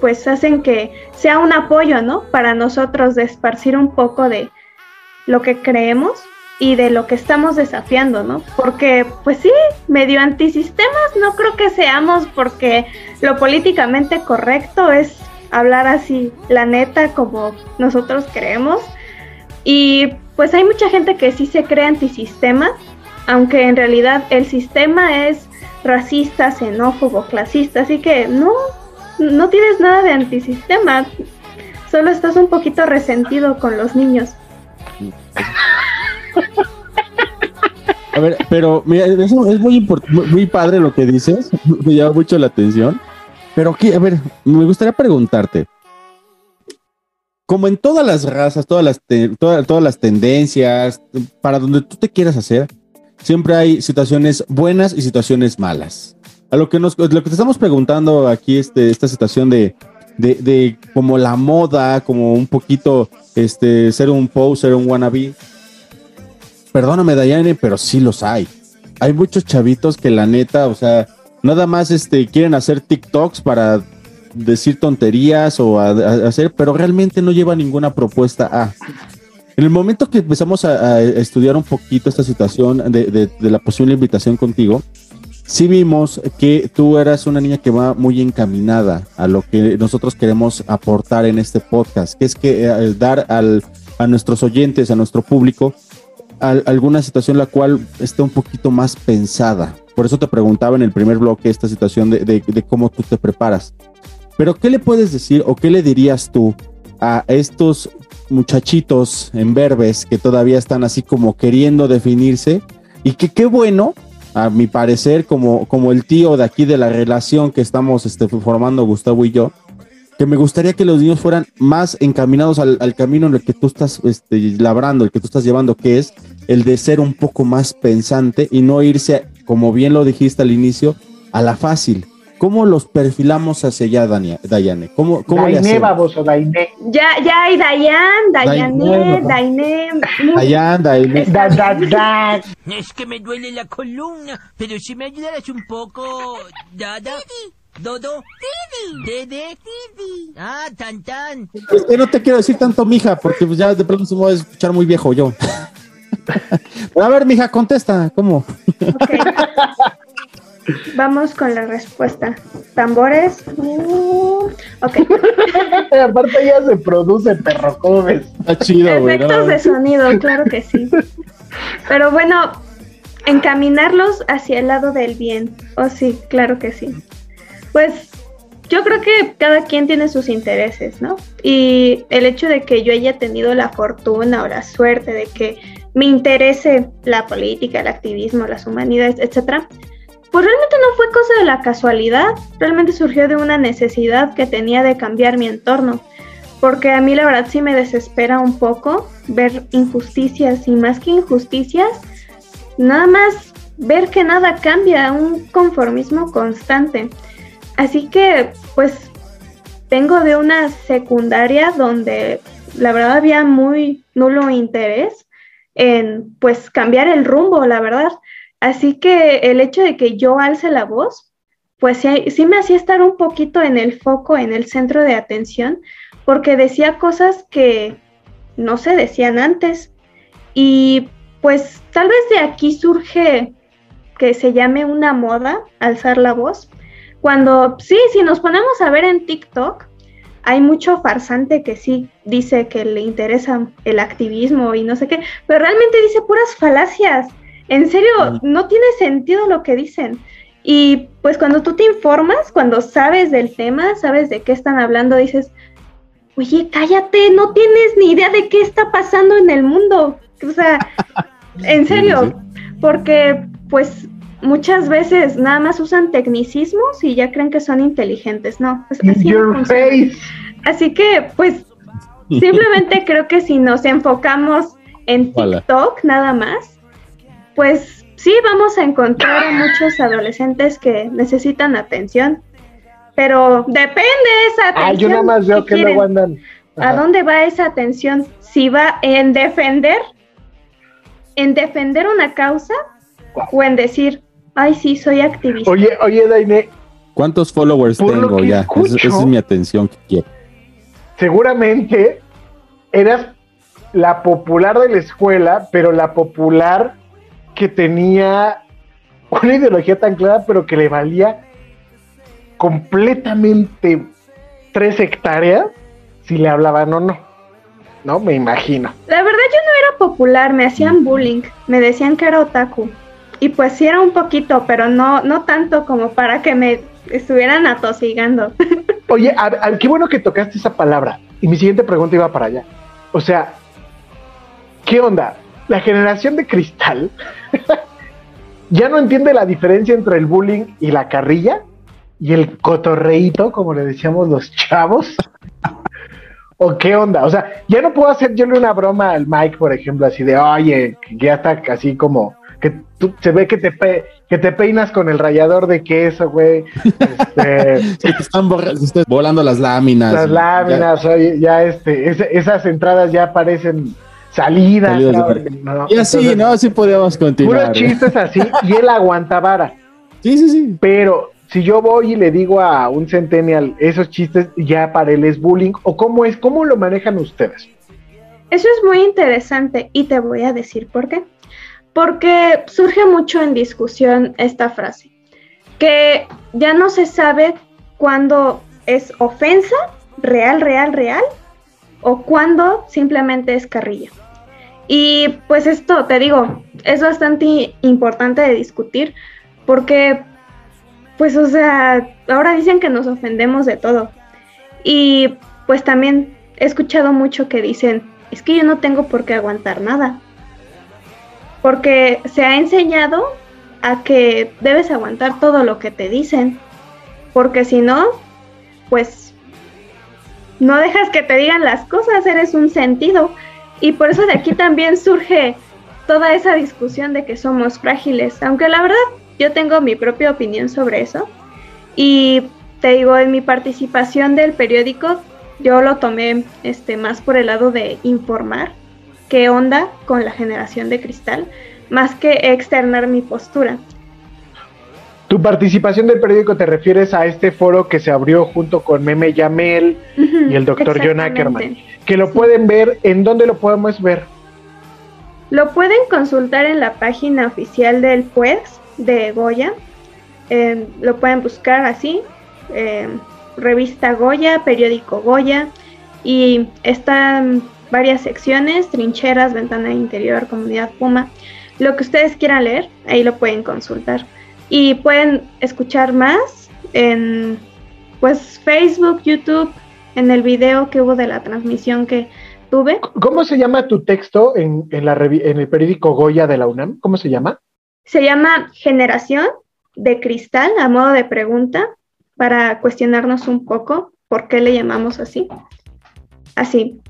S11: pues hacen que sea un apoyo, ¿no? Para nosotros de esparcir un poco de lo que creemos y de lo que estamos desafiando, ¿no? Porque, pues sí, medio antisistemas no creo que seamos porque lo políticamente correcto es hablar así, la neta, como nosotros creemos. Y pues hay mucha gente que sí se cree antisistema, aunque en realidad el sistema es racista, xenófobo, clasista, así que no, no tienes nada de antisistema, solo estás un poquito resentido con los niños.
S2: A ver, pero mira, eso es muy muy padre lo que dices, me llama mucho la atención. Pero aquí, a ver, me gustaría preguntarte, como en todas las razas, todas las, todas las tendencias, para donde tú te quieras hacer, siempre hay situaciones buenas y situaciones malas. A lo que nos, lo que te estamos preguntando aquí, este, esta situación de, de, de como la moda, como un poquito, este, ser un poser, un wannabe. Perdóname, Dayane, pero sí los hay. Hay muchos chavitos que la neta, o sea, nada más este, quieren hacer TikToks para decir tonterías o hacer, pero realmente no lleva ninguna propuesta a. En el momento que empezamos a, estudiar un poquito esta situación de- de la posible invitación contigo, sí vimos que tú eras una niña que va muy encaminada a lo que nosotros queremos aportar en este podcast, que es que eh, dar al, a nuestros oyentes, a nuestro público, al- alguna situación la cual esté un poquito más pensada. Por eso te preguntaba en el primer bloque esta situación de, de- de cómo tú te preparas. Pero ¿qué le puedes decir o qué le dirías tú a estos muchachitos en verbes que todavía están así como queriendo definirse? Y que qué bueno, a mi parecer, como, como el tío de aquí de la relación que estamos este, formando Gustavo y yo, que me gustaría que los niños fueran más encaminados al, camino en el que tú estás este, labrando, el que tú estás llevando, que es el de ser un poco más pensante y no irse, como bien lo dijiste al inicio, a la fácil. ¿Cómo los perfilamos hacia allá, Dania- Dayane? ¿Cómo, cómo le
S10: Dainé,
S2: hacemos?
S10: baboso, Dainé.
S11: Ya, ya hay Dayan, Dayané,
S10: Dainé,
S11: Dainé.
S2: Dayan, Dainé.
S10: Da, da, da.
S16: Es que me duele la columna, pero si me ayudaras un poco, Dada. Dodo. Didi. Dede. Didi. Ah, tan tan.
S2: Es que no te quiero decir tanto, mija, porque pues ya de pronto se me va a escuchar muy viejo yo. Pero a ver, mija, contesta, ¿cómo?
S11: Vamos con la respuesta. Tambores. Uh, ok.
S10: Aparte ya se produce perro, ¿cómo ves?
S2: Está chido, güey.
S11: Efectos
S2: ¿no?
S11: de sonido, claro que sí. Pero bueno, encaminarlos hacia el lado del bien. Oh, sí, claro que sí. Pues yo creo que cada quien tiene sus intereses, ¿no? Y el hecho de que yo haya tenido la fortuna o la suerte de que me interese la política, el activismo, las humanidades, etcétera, pues realmente no fue cosa de la casualidad, realmente surgió de una necesidad que tenía de cambiar mi entorno, porque a mí la verdad sí me desespera un poco ver injusticias y más que injusticias, nada más ver que nada cambia, un conformismo constante. Así que pues vengo de una secundaria donde la verdad había muy nulo interés en pues cambiar el rumbo, la verdad. Así que el hecho de que yo alce la voz, pues sí, me hacía estar un poquito en el foco, en el centro de atención, porque decía cosas que no se decían antes. Y pues tal vez de aquí surge que se llame una moda alzar la voz. Cuando sí, si nos ponemos a ver en TikTok, hay mucho farsante que sí dice que le interesa el activismo y no sé qué, pero realmente dice puras falacias. En serio, no tiene sentido lo que dicen. Y pues cuando tú te informas, cuando sabes del tema, sabes de qué están hablando, dices, oye, cállate, no tienes ni idea de qué está pasando en el mundo. O sea, en serio, porque pues muchas veces nada más usan tecnicismos y ya creen que son inteligentes, ¿no? Pues, así, así que pues simplemente creo que si nos enfocamos en TikTok nada más, pues sí vamos a encontrar a muchos adolescentes que necesitan atención pero depende esa atención. Ah,
S10: yo nada más veo que no andan.
S11: ¿A dónde va esa atención? Si va en defender, en defender una causa o en decir, ay, sí, soy activista.
S10: Oye, oye, Daine.
S2: ¿Cuántos followers tengo ya? esa, es mi atención que quiero.
S10: Seguramente eras la popular de la escuela, pero la popular que tenía una ideología tan clara, pero que le valía completamente tres hectáreas si le hablaban o no. No, me imagino.
S11: La verdad yo no era popular, me hacían bullying, me decían que era otaku. Y pues sí era un poquito, pero no, no tanto como para que me estuvieran atosigando.
S10: Oye, qué bueno que tocaste esa palabra. Y mi siguiente pregunta iba para allá. O sea, ¿qué onda? La generación de cristal ya no entiende la diferencia entre el bullying y la carrilla y el cotorreito, como le decíamos los chavos. ¿O qué onda? O sea, ya no puedo hacer yo una broma al Mike, por ejemplo, así de, oye, que ya está así como, que tú, se ve que te, que te peinas con el rallador de queso, güey. Este,
S2: te están volando las láminas.
S10: Las láminas, ya, oye, ya este, esas entradas ya parecen salidas.
S2: y así, ¿no? Así podíamos continuar.
S10: Puros chistes así, y él aguanta vara.
S2: Sí, sí, sí.
S10: Pero si yo voy y le digo a un centennial esos chistes, ya para él es bullying, o cómo es, cómo lo manejan ustedes.
S11: Eso es muy interesante y te voy a decir por qué. Porque surge mucho en discusión esta frase, que ya no se sabe cuándo es ofensa, real, real, real, o cuándo simplemente es carrilla. Y pues esto, te digo, es bastante importante de discutir, porque pues o sea, ahora dicen que nos ofendemos de todo. Y pues también he escuchado mucho que dicen, es que yo no tengo por qué aguantar nada. Porque se ha enseñado a que debes aguantar todo lo que te dicen. Porque si no, pues no dejas que te digan las cosas, eres un sentido. Y por eso de aquí también surge toda esa discusión de que somos frágiles. Aunque la verdad yo tengo mi propia opinión sobre eso. Y te digo, en mi participación del periódico, yo lo tomé este, más por el lado de informar qué onda con la generación de cristal, más que externar mi postura.
S10: Tu participación del periódico te refieres a este foro que se abrió junto con Meme Yamel y el doctor John Ackerman, que lo pueden ver, ¿en dónde lo podemos ver?
S11: Lo pueden consultar en la página oficial del PUES, de Goya. Em, lo pueden buscar así, em, revista Goya, periódico Goya, y están varias secciones, trincheras, ventana interior, comunidad Puma. Lo que ustedes quieran leer, ahí lo pueden consultar. Y pueden escuchar más en pues Facebook, YouTube, en el video que hubo de la transmisión que tuve.
S10: ¿Cómo se llama tu texto en, en, la en el periódico Goya de la UNAM? ¿Cómo se llama?
S11: Se llama Generación de Cristal, a modo de pregunta, para cuestionarnos un poco por qué le llamamos así. Así.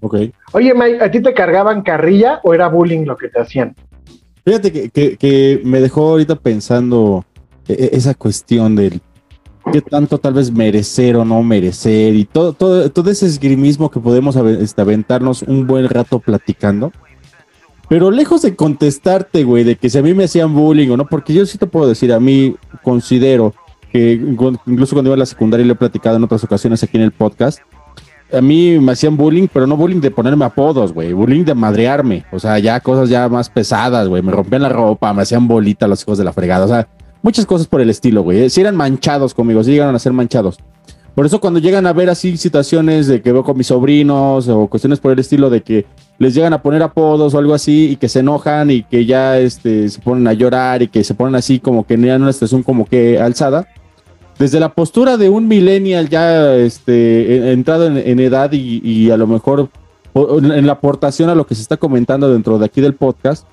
S2: Ok.
S10: Oye, Mike, ¿a ti te cargaban carrilla o era bullying lo que te hacían?
S2: Fíjate que, me dejó ahorita pensando e, e, esa cuestión del qué tanto tal vez merecer o no merecer y todo, todo, todo ese esgrimismo que podemos este, aventarnos un buen rato platicando. Pero lejos de contestarte, güey, de que si a mí me hacían bullying o no, porque yo sí te puedo decir, a mí considero que incluso cuando iba a la secundaria y lo he platicado en otras ocasiones aquí en el podcast, a mí me hacían bullying, pero no bullying de ponerme apodos, güey, bullying de madrearme, o sea, ya cosas ya más pesadas, güey, me rompían la ropa, me hacían bolita los hijos de la fregada, o sea, muchas cosas por el estilo, güey, si eran manchados conmigo, si llegaron a ser manchados. Por eso cuando llegan a ver así situaciones de que veo con mis sobrinos o cuestiones por el estilo de que les llegan a poner apodos o algo así y que se enojan y que ya este, se ponen a llorar y que se ponen así como que en una situación como que alzada, desde la postura de un millennial ya este, entrado en, edad y, a lo mejor en la aportación a lo que se está comentando dentro de aquí del podcast,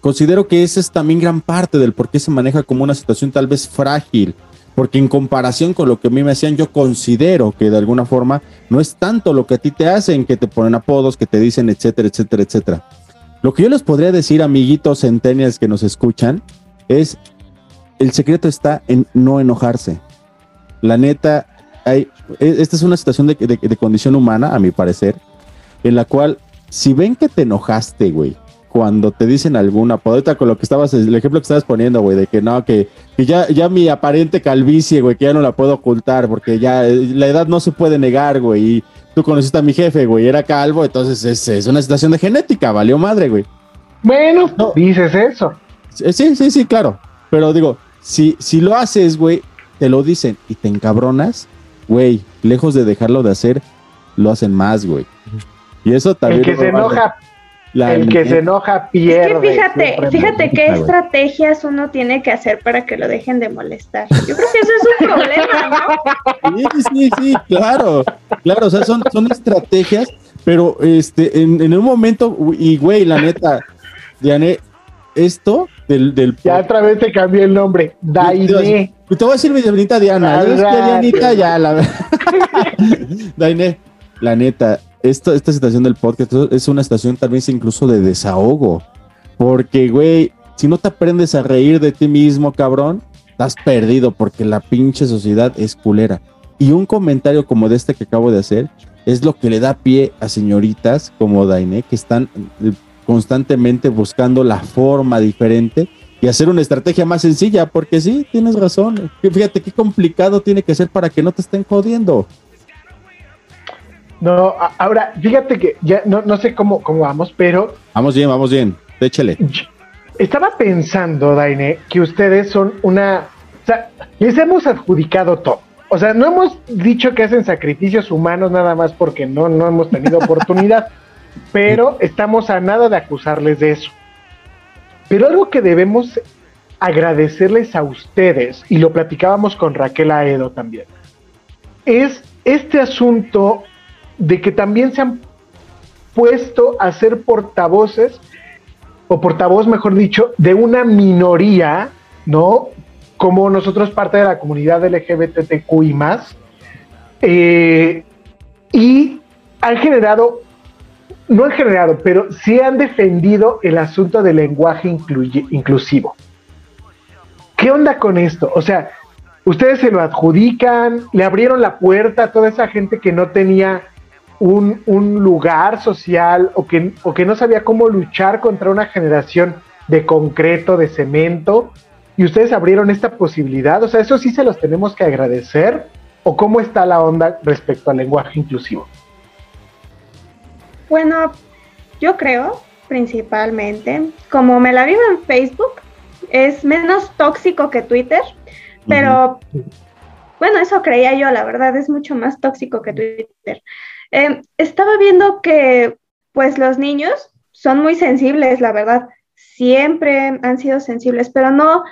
S2: considero que esa es también gran parte del por qué se maneja como una situación tal vez frágil porque en comparación con lo que a mí me hacían, yo considero que de alguna forma no es tanto lo que a ti te hacen, que te ponen apodos, que te dicen, etcétera, etcétera, etcétera. Lo que yo les podría decir, amiguitos centenias que nos escuchan, es el secreto está en no enojarse. La neta, hay, e, esta es una situación de, de condición humana, a mi parecer, en la cual, si ven que te enojaste, güey, cuando te dicen alguna apodo, con lo que estabas, el ejemplo que estabas poniendo, güey, de que no, que, ya, ya mi aparente calvicie, güey, que ya no la puedo ocultar, porque ya la edad no se puede negar, güey, y tú conociste a mi jefe, güey, era calvo, entonces es, una situación de genética, valió madre, güey.
S10: Bueno, dices eso.
S2: Sí, sí, sí, claro, pero digo, si, si lo haces, güey, te lo dicen y te encabronas, güey, lejos de dejarlo de hacer, lo hacen más, güey. Y eso también...
S10: El que se enoja el que se enoja pierde.
S11: Es que fíjate, fíjate qué estrategias uno tiene que hacer para que lo dejen de molestar. Yo creo que eso es un problema,
S2: ¿no? Sí, sí, sí, claro. Claro, o sea, son, son estrategias, pero este, en, en un momento, y güey, la neta, Diane, esto del, del
S10: Ya otra vez te cambié el nombre. Daine.
S2: Te voy a decir mi Dianita Diana. Es que Dianita ya la Daine, la neta, esta, esta situación del podcast es una situación también incluso de desahogo. Porque, güey, si no te aprendes a reír de ti mismo, cabrón, estás perdido porque la pinche sociedad es culera. Y un comentario como de este que acabo de hacer es lo que le da pie a señoritas como Daine que están eh, constantemente buscando la forma diferente y hacer una estrategia más sencilla, porque sí, tienes razón. Fíjate qué complicado tiene que ser para que no te estén jodiendo.
S10: No, ahora, fíjate que ya no, no sé cómo, cómo vamos, pero.
S2: Vamos bien, vamos bien. Échale.
S10: Estaba pensando, Daine, que ustedes son una. O sea, les hemos adjudicado todo. O sea, no hemos dicho que hacen sacrificios humanos nada más porque no, no hemos tenido oportunidad, pero estamos a nada de acusarles de eso. Pero algo que debemos agradecerles a ustedes, y lo platicábamos con Raquel Aedo también, es este asunto de que también se han puesto a ser portavoces, o portavoz, mejor dicho, de una minoría, ¿no? Como nosotros parte de la comunidad LGBTQI más, eh, y han generado, no han generado, pero sí han defendido el asunto del lenguaje inclusivo. ¿Qué onda con esto? O sea, ustedes se lo adjudican, le abrieron la puerta a toda esa gente que no tenía un, lugar social o que, o que no sabía cómo luchar contra una generación de concreto, de cemento, y ustedes abrieron esta posibilidad. O sea, eso sí se los tenemos que agradecer. ¿O cómo está la onda respecto al lenguaje inclusivo?
S11: Bueno, yo creo, principalmente, como me la vivo en Facebook, es menos tóxico que Twitter, pero bueno, eso creía yo, la verdad, es mucho más tóxico que Twitter. Em, estaba viendo que pues los niños son muy sensibles, la verdad, siempre han sido sensibles, pero no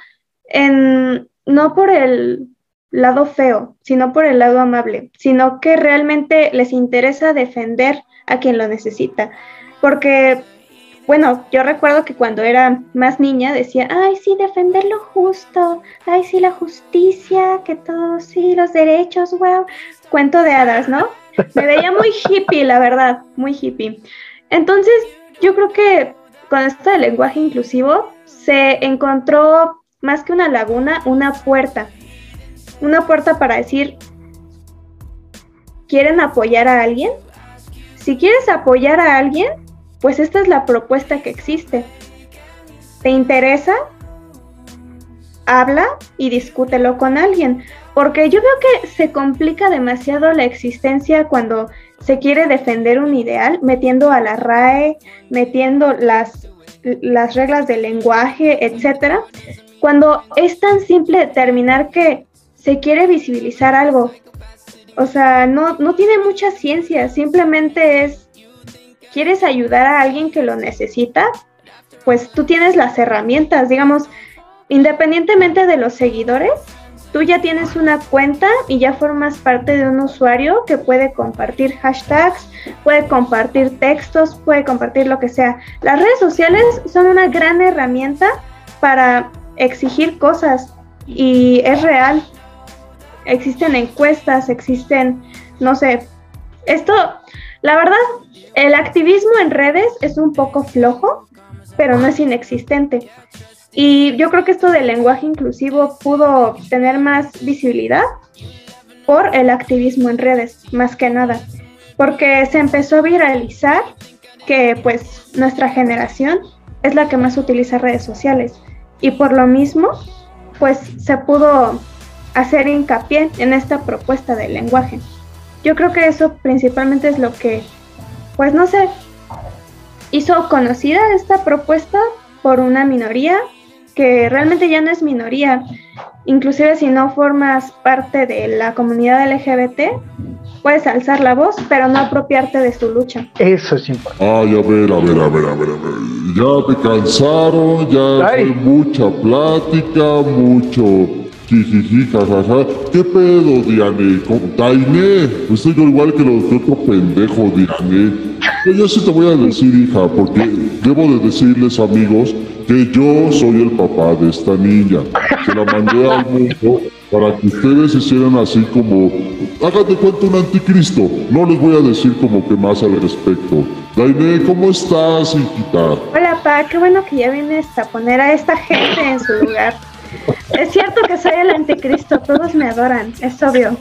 S11: en no por el lado feo, sino por el lado amable, sino que realmente les interesa defender a quien lo necesita, porque bueno, yo recuerdo que cuando era más niña decía, ay, sí, defender lo justo, ay, sí, la justicia, que todos, sí, los derechos, wow, cuento de hadas, ¿no? Me veía muy hippie, la verdad, muy hippie. Entonces, yo creo que con esto del lenguaje inclusivo se encontró más que una laguna, una puerta. Una puerta para decir, ¿quieren apoyar a alguien? Si quieres apoyar a alguien, pues esta es la propuesta que existe. ¿Te interesa? Habla y discútelo con alguien. Porque yo veo que se complica demasiado la existencia cuando se quiere defender un ideal, metiendo a la RAE, metiendo las, las reglas del lenguaje, etcétera. Cuando es tan simple determinar que se quiere visibilizar algo. O sea, no, no tiene mucha ciencia, simplemente es, ¿quieres ayudar a alguien que lo necesita? Pues tú tienes las herramientas, digamos, independientemente de los seguidores, tú ya tienes una cuenta y ya formas parte de un usuario que puede compartir hashtags, puede compartir textos, puede compartir lo que sea. Las redes sociales son una gran herramienta para exigir cosas y es real. Existen encuestas, existen, no sé, esto, la verdad, el activismo en redes es un poco flojo, pero no es inexistente. Y yo creo que esto del lenguaje inclusivo pudo tener más visibilidad por el activismo en redes, más que nada, porque se empezó a viralizar que pues nuestra generación es la que más utiliza redes sociales y por lo mismo pues se pudo hacer hincapié en esta propuesta del lenguaje. Yo creo que eso principalmente es lo que pues no sé hizo conocida esta propuesta por una minoría que realmente ya no es minoría. Inclusive si no formas parte de la comunidad LGBT, puedes alzar la voz, pero no apropiarte de su lucha.
S10: Eso es importante.
S17: Ay, a ver, a ver, a ver, a ver, a ver. Ya te cansaron, ya fue mucha plática, mucho jijiji, jajaja. ¿Qué pedo, Diane? ¿Con Tainé? Estoy yo igual que los otro pendejo, Diane. Yo sí te voy a decir, hija, porque debo de decirles, amigos, que yo soy el papá de esta niña. Se la mandé al mundo para que ustedes hicieran así como, hágate cuenta un anticristo. No les voy a decir como que más al respecto. Daine, ¿cómo estás, hijita?
S11: Hola, pa, qué bueno que ya vienes a poner a esta gente en su lugar. Es cierto que soy el anticristo, todos me adoran, es obvio.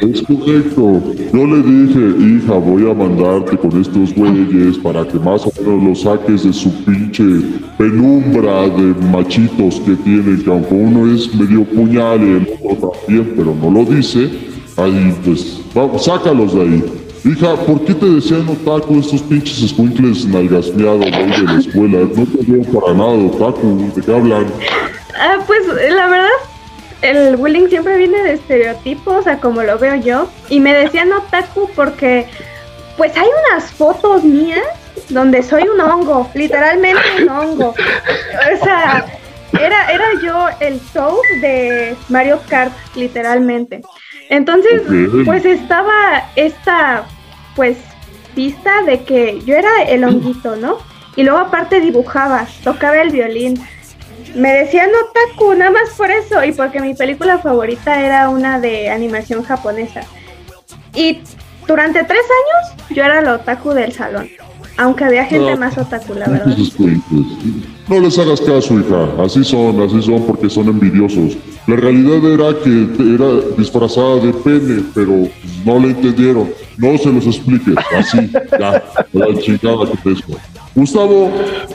S17: Es correcto. Yo le dije, hija, voy a mandarte con estos güeyes para que más o menos los saques de su pinche penumbra de machitos que tienen, que aunque uno es medio puñal y el otro también, pero no lo dice, ahí pues, vamos, sácalos de ahí. Hija, ¿por qué te decían otaku estos pinches escuincles nalgasmeados de la escuela? No te veo para nada otaku, ¿de qué hablan?
S11: Ah, pues la verdad el bullying siempre viene de estereotipos, a como lo veo yo. Y me decían otaku porque, pues hay unas fotos mías donde soy un hongo, literalmente un hongo. O sea, era, era yo el show de Mario Kart, literalmente. Entonces, pues estaba esta, pues, pista de que yo era el honguito, ¿no? Y luego aparte dibujaba, tocaba el violín me decían otaku, nada más por eso, y porque mi película favorita era una de animación japonesa. Y durante tres años yo era la otaku del salón, aunque había gente más otaku, la verdad.
S17: No les hagas caso, hija, así son, así son porque son envidiosos. La realidad era que era disfrazada de pene, pero no le entendieron. No se los expliques, así, ya, la chingada que te Gustavo,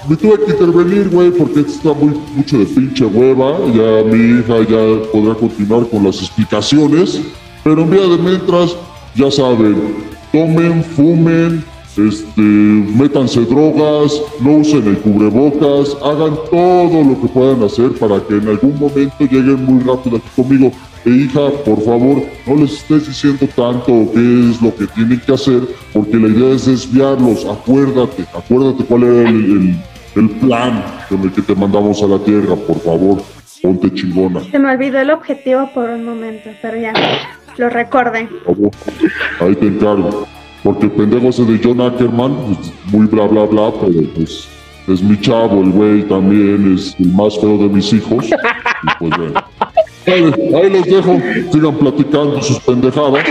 S17: me tuve que intervenir, güey, porque está muy, mucho de pinche hueva. Ya mi hija ya podrá continuar con las explicaciones. Pero en vía de mientras, ya saben, tomen, fumen, este, métanse drogas, no usen el cubrebocas, hagan todo lo que puedan hacer para que en algún momento lleguen muy rápido aquí conmigo. E hija, por favor, no les estés diciendo tanto qué es lo que tienen que hacer, porque la idea es desviarlos. Acuérdate, acuérdate cuál era el, el, plan con el que te mandamos a la Tierra, por favor. Ponte chingona.
S11: Se me olvidó el objetivo por un momento, pero ya, lo recordé.
S17: Ahí te encargo. Porque el pendejo ese de John Ackerman, pues, muy bla bla bla, pero pues es mi chavo, el güey también es el más feo de mis hijos. Y pues bueno. Ahí, los dejo, sigan platicando sus pendejadas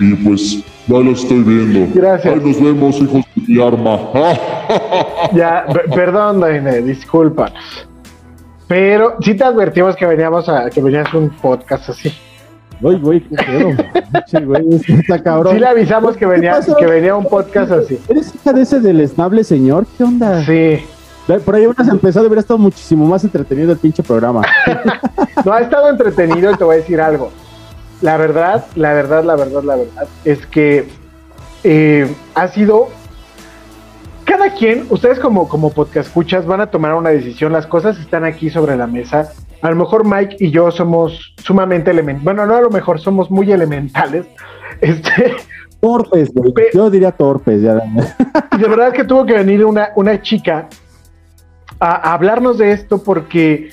S17: y pues ya los estoy viendo.
S10: Gracias.
S17: Ahí nos vemos, hijos de mi arma.
S10: ya, perdón, Daine, discúlpanos. Pero sí te advertimos que veníamos a que venías un podcast así.
S2: Uy, güey, qué pedo. Che, güey, está cabrón.
S10: Sí le avisamos que venía, que venía un podcast así.
S2: ¿Eres hija de ese del esnable señor? ¿Qué onda?
S10: Sí.
S2: Por ahí hubieras empezado, hubiera estado muchísimo más entretenido el pinche programa.
S10: No, ha estado entretenido y te voy a decir algo. La verdad, la verdad, la verdad, la verdad es que eh, ha sido. Cada quien, ustedes como, como podcast escuchas, van a tomar una decisión. Las cosas están aquí sobre la mesa. A lo mejor Mike y yo somos sumamente elementales. Bueno, no a lo mejor somos muy elementales. Este,
S2: torpes, güey. Yo diría torpes. Ya.
S10: de verdad que tuvo que venir una, una chica a, a hablarnos de esto porque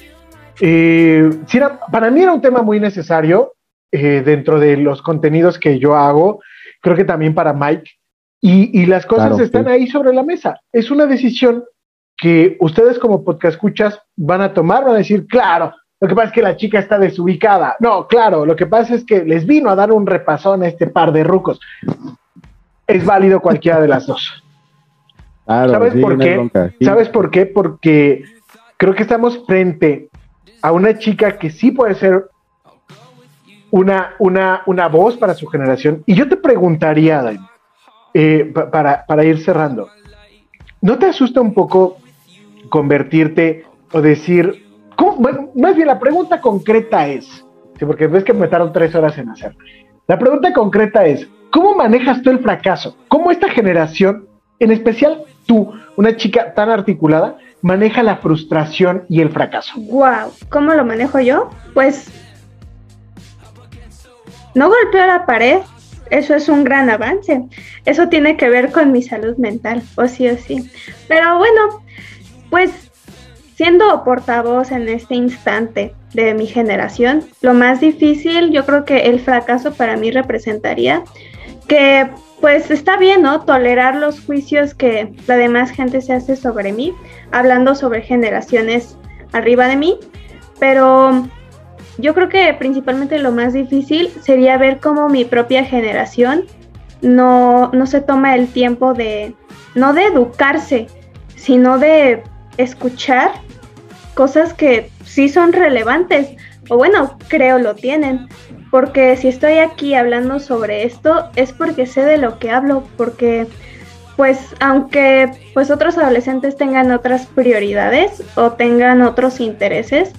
S10: eh, era, para mí era un tema muy necesario eh, dentro de los contenidos que yo hago, creo que también para Mike, y, y las cosas
S2: Claro,
S10: están
S2: sí.
S10: ahí sobre la mesa. Es una decisión que ustedes como podcast escuchas van a tomar, van a decir, claro, lo que pasa es que la chica está desubicada. No, claro, lo que pasa es que les vino a dar un repasón a este par de rucos. Es válido cualquiera de las dos.
S2: Claro,
S10: ¿Sabes
S2: sí,
S10: por qué?
S2: bronca, sí.
S10: ¿Sabes por qué? Porque creo que estamos frente a una chica que sí puede ser una, una, una voz para su generación. Y yo te preguntaría, Dain, eh, pa- para, para ir cerrando, ¿no te asusta un poco convertirte o decir, más bien la pregunta concreta es, sí, porque ves que me tardó tres horas en hacer. La pregunta concreta es, ¿cómo manejas tú el fracaso? ¿Cómo esta generación, en especial tú, una chica tan articulada, maneja la frustración y el fracaso?
S11: Wow, ¿cómo lo manejo yo? Pues no golpeo la pared, eso es un gran avance. Eso tiene que ver con mi salud mental, o sí o sí. Pero bueno, pues siendo portavoz en este instante de mi generación, lo más difícil, yo creo que el fracaso para mí representaría que pues está bien, ¿no? Tolerar los juicios que la demás gente se hace sobre mí, hablando sobre generaciones arriba de mí, pero yo creo que principalmente lo más difícil sería ver cómo mi propia generación no, no se toma el tiempo de, no de educarse, sino de escuchar cosas que sí son relevantes, o bueno, creo lo tienen, porque si estoy aquí hablando sobre esto es porque sé de lo que hablo, porque pues aunque pues otros adolescentes tengan otras prioridades o tengan otros intereses,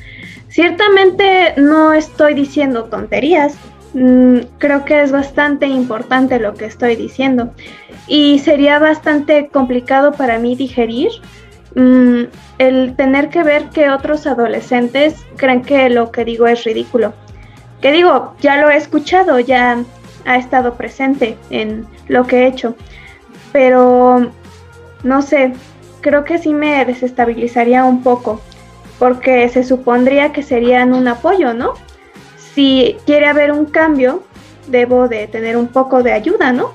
S11: ciertamente no estoy diciendo tonterías. Mm, creo que es bastante importante lo que estoy diciendo y sería bastante complicado para mí digerir mm, el tener que ver que otros adolescentes creen que lo que digo es ridículo. Que digo, ya lo he escuchado, ya ha estado presente en lo que he hecho, pero no sé, creo que sí me desestabilizaría un poco, porque se supondría que serían un apoyo, ¿no? Si quiere haber un cambio, debo de tener un poco de ayuda, ¿no?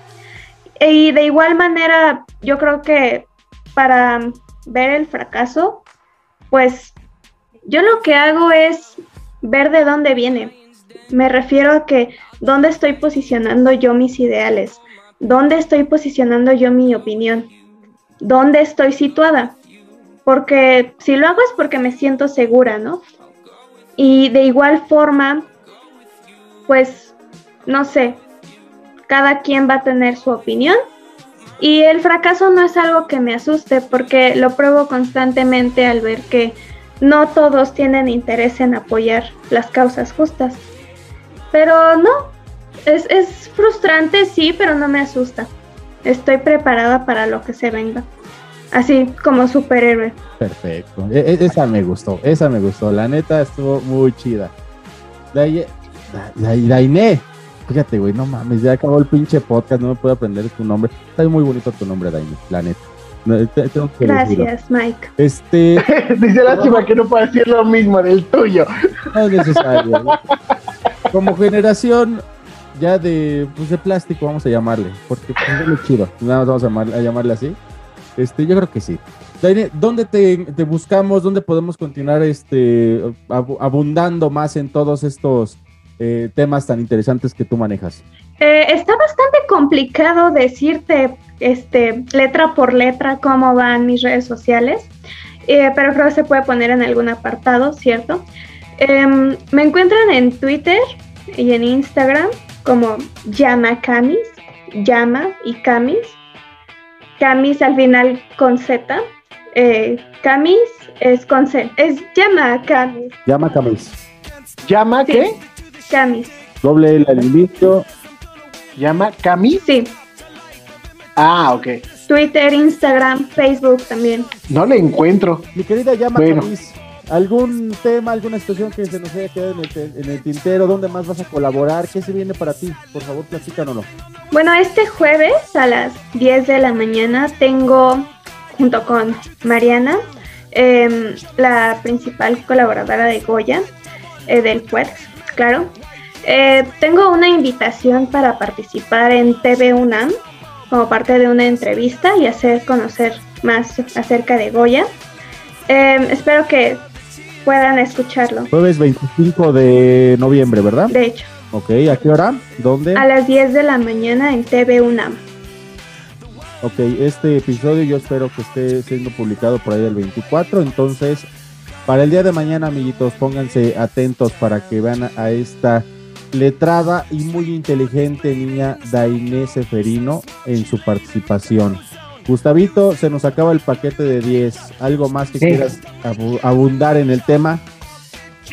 S11: Y de igual manera, yo creo que para ver el fracaso, pues yo lo que hago es ver de dónde viene. Me refiero a que dónde estoy posicionando yo mis ideales, dónde estoy posicionando yo mi opinión, dónde estoy situada. Porque si lo hago es porque me siento segura, ¿no? Y de igual forma, pues, no sé, cada quien va a tener su opinión. Y el fracaso no es algo que me asuste porque lo pruebo constantemente al ver que no todos tienen interés en apoyar las causas justas. Pero no, es, es frustrante, sí, pero no me asusta. Estoy preparada para lo que se venga. Así como superhéroe.
S2: Perfecto. E- e- esa me gustó, esa me gustó. La neta estuvo muy chida. Dainé. Fíjate, güey, no mames, ya acabó el pinche podcast, no me puedo aprender tu nombre. Está muy bonito tu nombre, Dainé, la neta. No, te- tengo que decirlo.
S11: Gracias, Mike.
S2: Este.
S10: Dice lástima que no pueda decir lo mismo del tuyo.
S2: No es necesario. ¿no? Como generación ya de, pues de plástico, vamos a llamarle, porque pues, es muy chido. Nada más vamos a, llamar- a llamarle así. Este, yo creo que sí. Daine, ¿dónde te, te buscamos? ¿Dónde podemos continuar este abu- abundando más en todos estos eh, temas tan interesantes que tú manejas?
S11: Eh, está bastante complicado decirte este, letra por letra cómo van mis redes sociales. eh, pero creo que se puede poner en algún apartado, ¿cierto? Em, me encuentran en Twitter y en Instagram como Llama Camis, Llama y Camis. Camis al final con Z. Eh, Camis es con C. Es Llama Camis.
S2: Llama Camis.
S10: ¿Llama qué?
S11: Camis.
S2: Doble L al inicio.
S10: ¿Llama Camis?
S11: Sí.
S10: Ah, ok.
S11: Twitter, Instagram, Facebook también.
S10: No le encuentro.
S2: Mi querida Llama
S10: Bueno.
S2: Camis, ¿algún tema, alguna situación que se nos haya quedado en el, te- en el tintero? ¿Dónde más vas a colaborar? ¿Qué se viene para ti? Por favor, platícanos.
S11: Bueno, este jueves a las 10 de la mañana tengo, junto con Mariana, em, la principal colaboradora de Goya, eh, del Quex, claro. Eh, tengo una invitación para participar en TV UNAM como parte de una entrevista y hacer conocer más acerca de Goya. Em, espero que puedan escucharlo.
S2: Jueves 25 de noviembre, ¿verdad?
S11: De hecho,
S2: Ok, ¿a qué hora? ¿Dónde?
S11: a las 10 de la mañana en TV UNAM.
S2: Ok, este episodio yo espero que esté siendo publicado por ahí el 24, entonces para el día de mañana, amiguitos, pónganse atentos para que vean a- esta letrada y muy inteligente niña Dainé Seferino en su participación. Gustavito, se nos acaba el paquete de 10. ¿Algo más que
S10: Sí.
S2: quieras abu- abundar en el tema?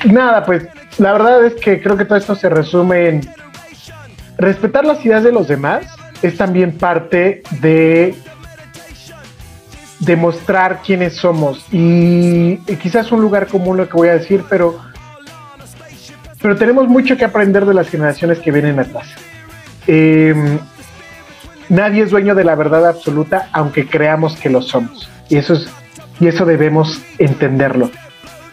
S10: Nada, pues la verdad es que creo que todo esto se resume en respetar las ideas de los demás es también parte de demostrar quiénes somos y, quizás un lugar común lo que voy a decir, pero pero tenemos mucho que aprender de las generaciones que vienen atrás. Eh, nadie es dueño de la verdad absoluta, aunque creamos que lo somos. Y eso es, y eso debemos entenderlo.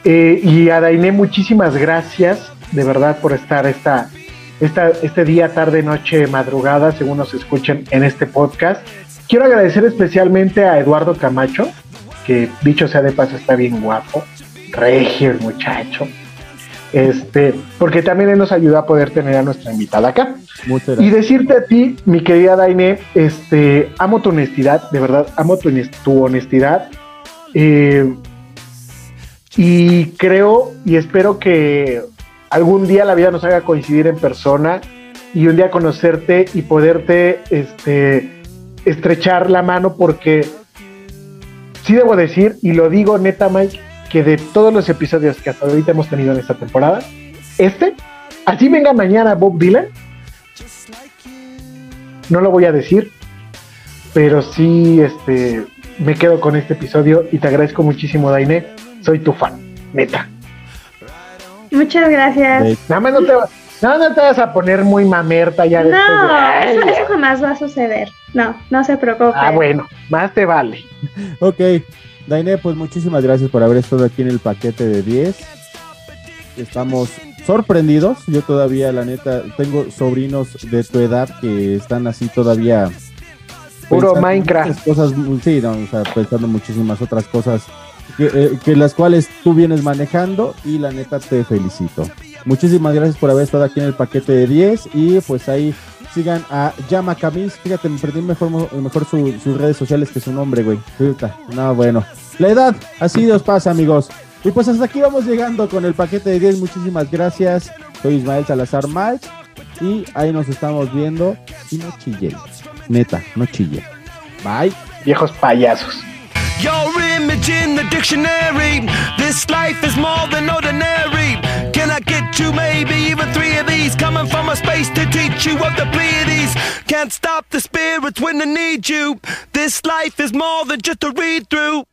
S10: Eh, y a Dainé, muchísimas gracias de verdad por estar esta, esta, este día, tarde, noche, madrugada, según nos escuchen en este podcast. Quiero agradecer especialmente a Eduardo Camacho, que dicho sea de paso está bien guapo, regio el muchacho, este, porque también él nos ayudó a poder tener a nuestra invitada acá.
S2: Muchas
S10: Y
S2: gracias.
S10: decirte a ti, mi querida Daine, este, amo tu honestidad, de verdad, amo tu, tu honestidad. Eh, y creo y espero que algún día la vida nos haga coincidir en persona y un día conocerte y poderte este, estrechar la mano porque sí debo decir, y lo digo neta Mike, que de todos los episodios que hasta ahorita hemos tenido en esta temporada, este, así venga mañana Bob Dylan, no lo voy a decir, pero sí este, me quedo con este episodio y te agradezco muchísimo Daine, soy tu fan, neta.
S11: Muchas gracias.
S10: Nada más no te, más no te vas a poner muy mamerta ya después de-
S11: No, eso, eso jamás va a suceder. No, no se preocupe.
S10: Ah, bueno, más te vale.
S2: Ok, Dainé, pues muchísimas gracias por haber estado aquí en el paquete de 10. Estamos sorprendidos. Yo todavía, la neta, tengo sobrinos de tu edad que están así todavía.
S10: Puro Minecraft.
S2: Cosas, sí, no, o sea, pensando muchísimas otras cosas que, eh, que las cuales tú vienes manejando y la neta te felicito. Muchísimas gracias por haber estado aquí en el paquete de 10 y pues ahí sigan a Llama Camis. Fíjate, me perdí mejor, mejor su- sus redes sociales que su nombre, güey. Puta, No, bueno. La edad, así nos pasa, amigos. Y pues hasta aquí vamos llegando con el paquete de 10. Muchísimas gracias. Soy Ismael Salazar March y ahí nos estamos viendo. Y no chillen. Neta, no chillen. Bye.
S10: Viejos payasos.
S18: Your image in the dictionary. This life is more than ordinary. Can I get you maybe even three of these? Coming from a space to teach you of the Pleiades. Can't stop the spirits when they need you. This life is more than just a read through.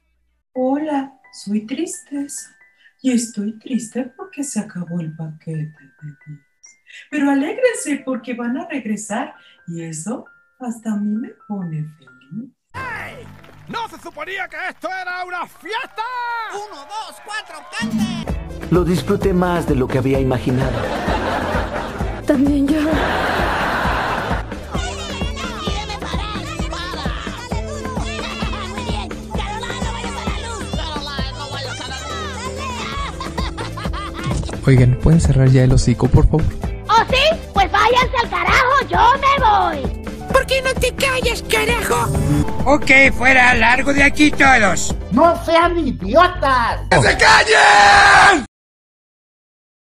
S19: Hola, soy Tristeza y estoy triste porque se acabó el paquete de 10. Pero alégrense porque van a regresar y eso hasta a mí me pone feliz.
S12: ¿No se suponía que esto era una fiesta?
S5: Uno, dos, cuatro, cante.
S20: Lo disfruté más de lo que había imaginado.
S11: También yo.
S21: Oigan, ¿pueden cerrar ya el hocico, por favor?
S8: ¿Oh, sí? Pues váyanse al carajo, yo me voy.
S19: ¿Por
S5: ¿por qué no te callas, carajo?
S9: Ok, fuera, largo de aquí todos.
S5: ¡No sean idiotas!
S13: ¡Que se callen!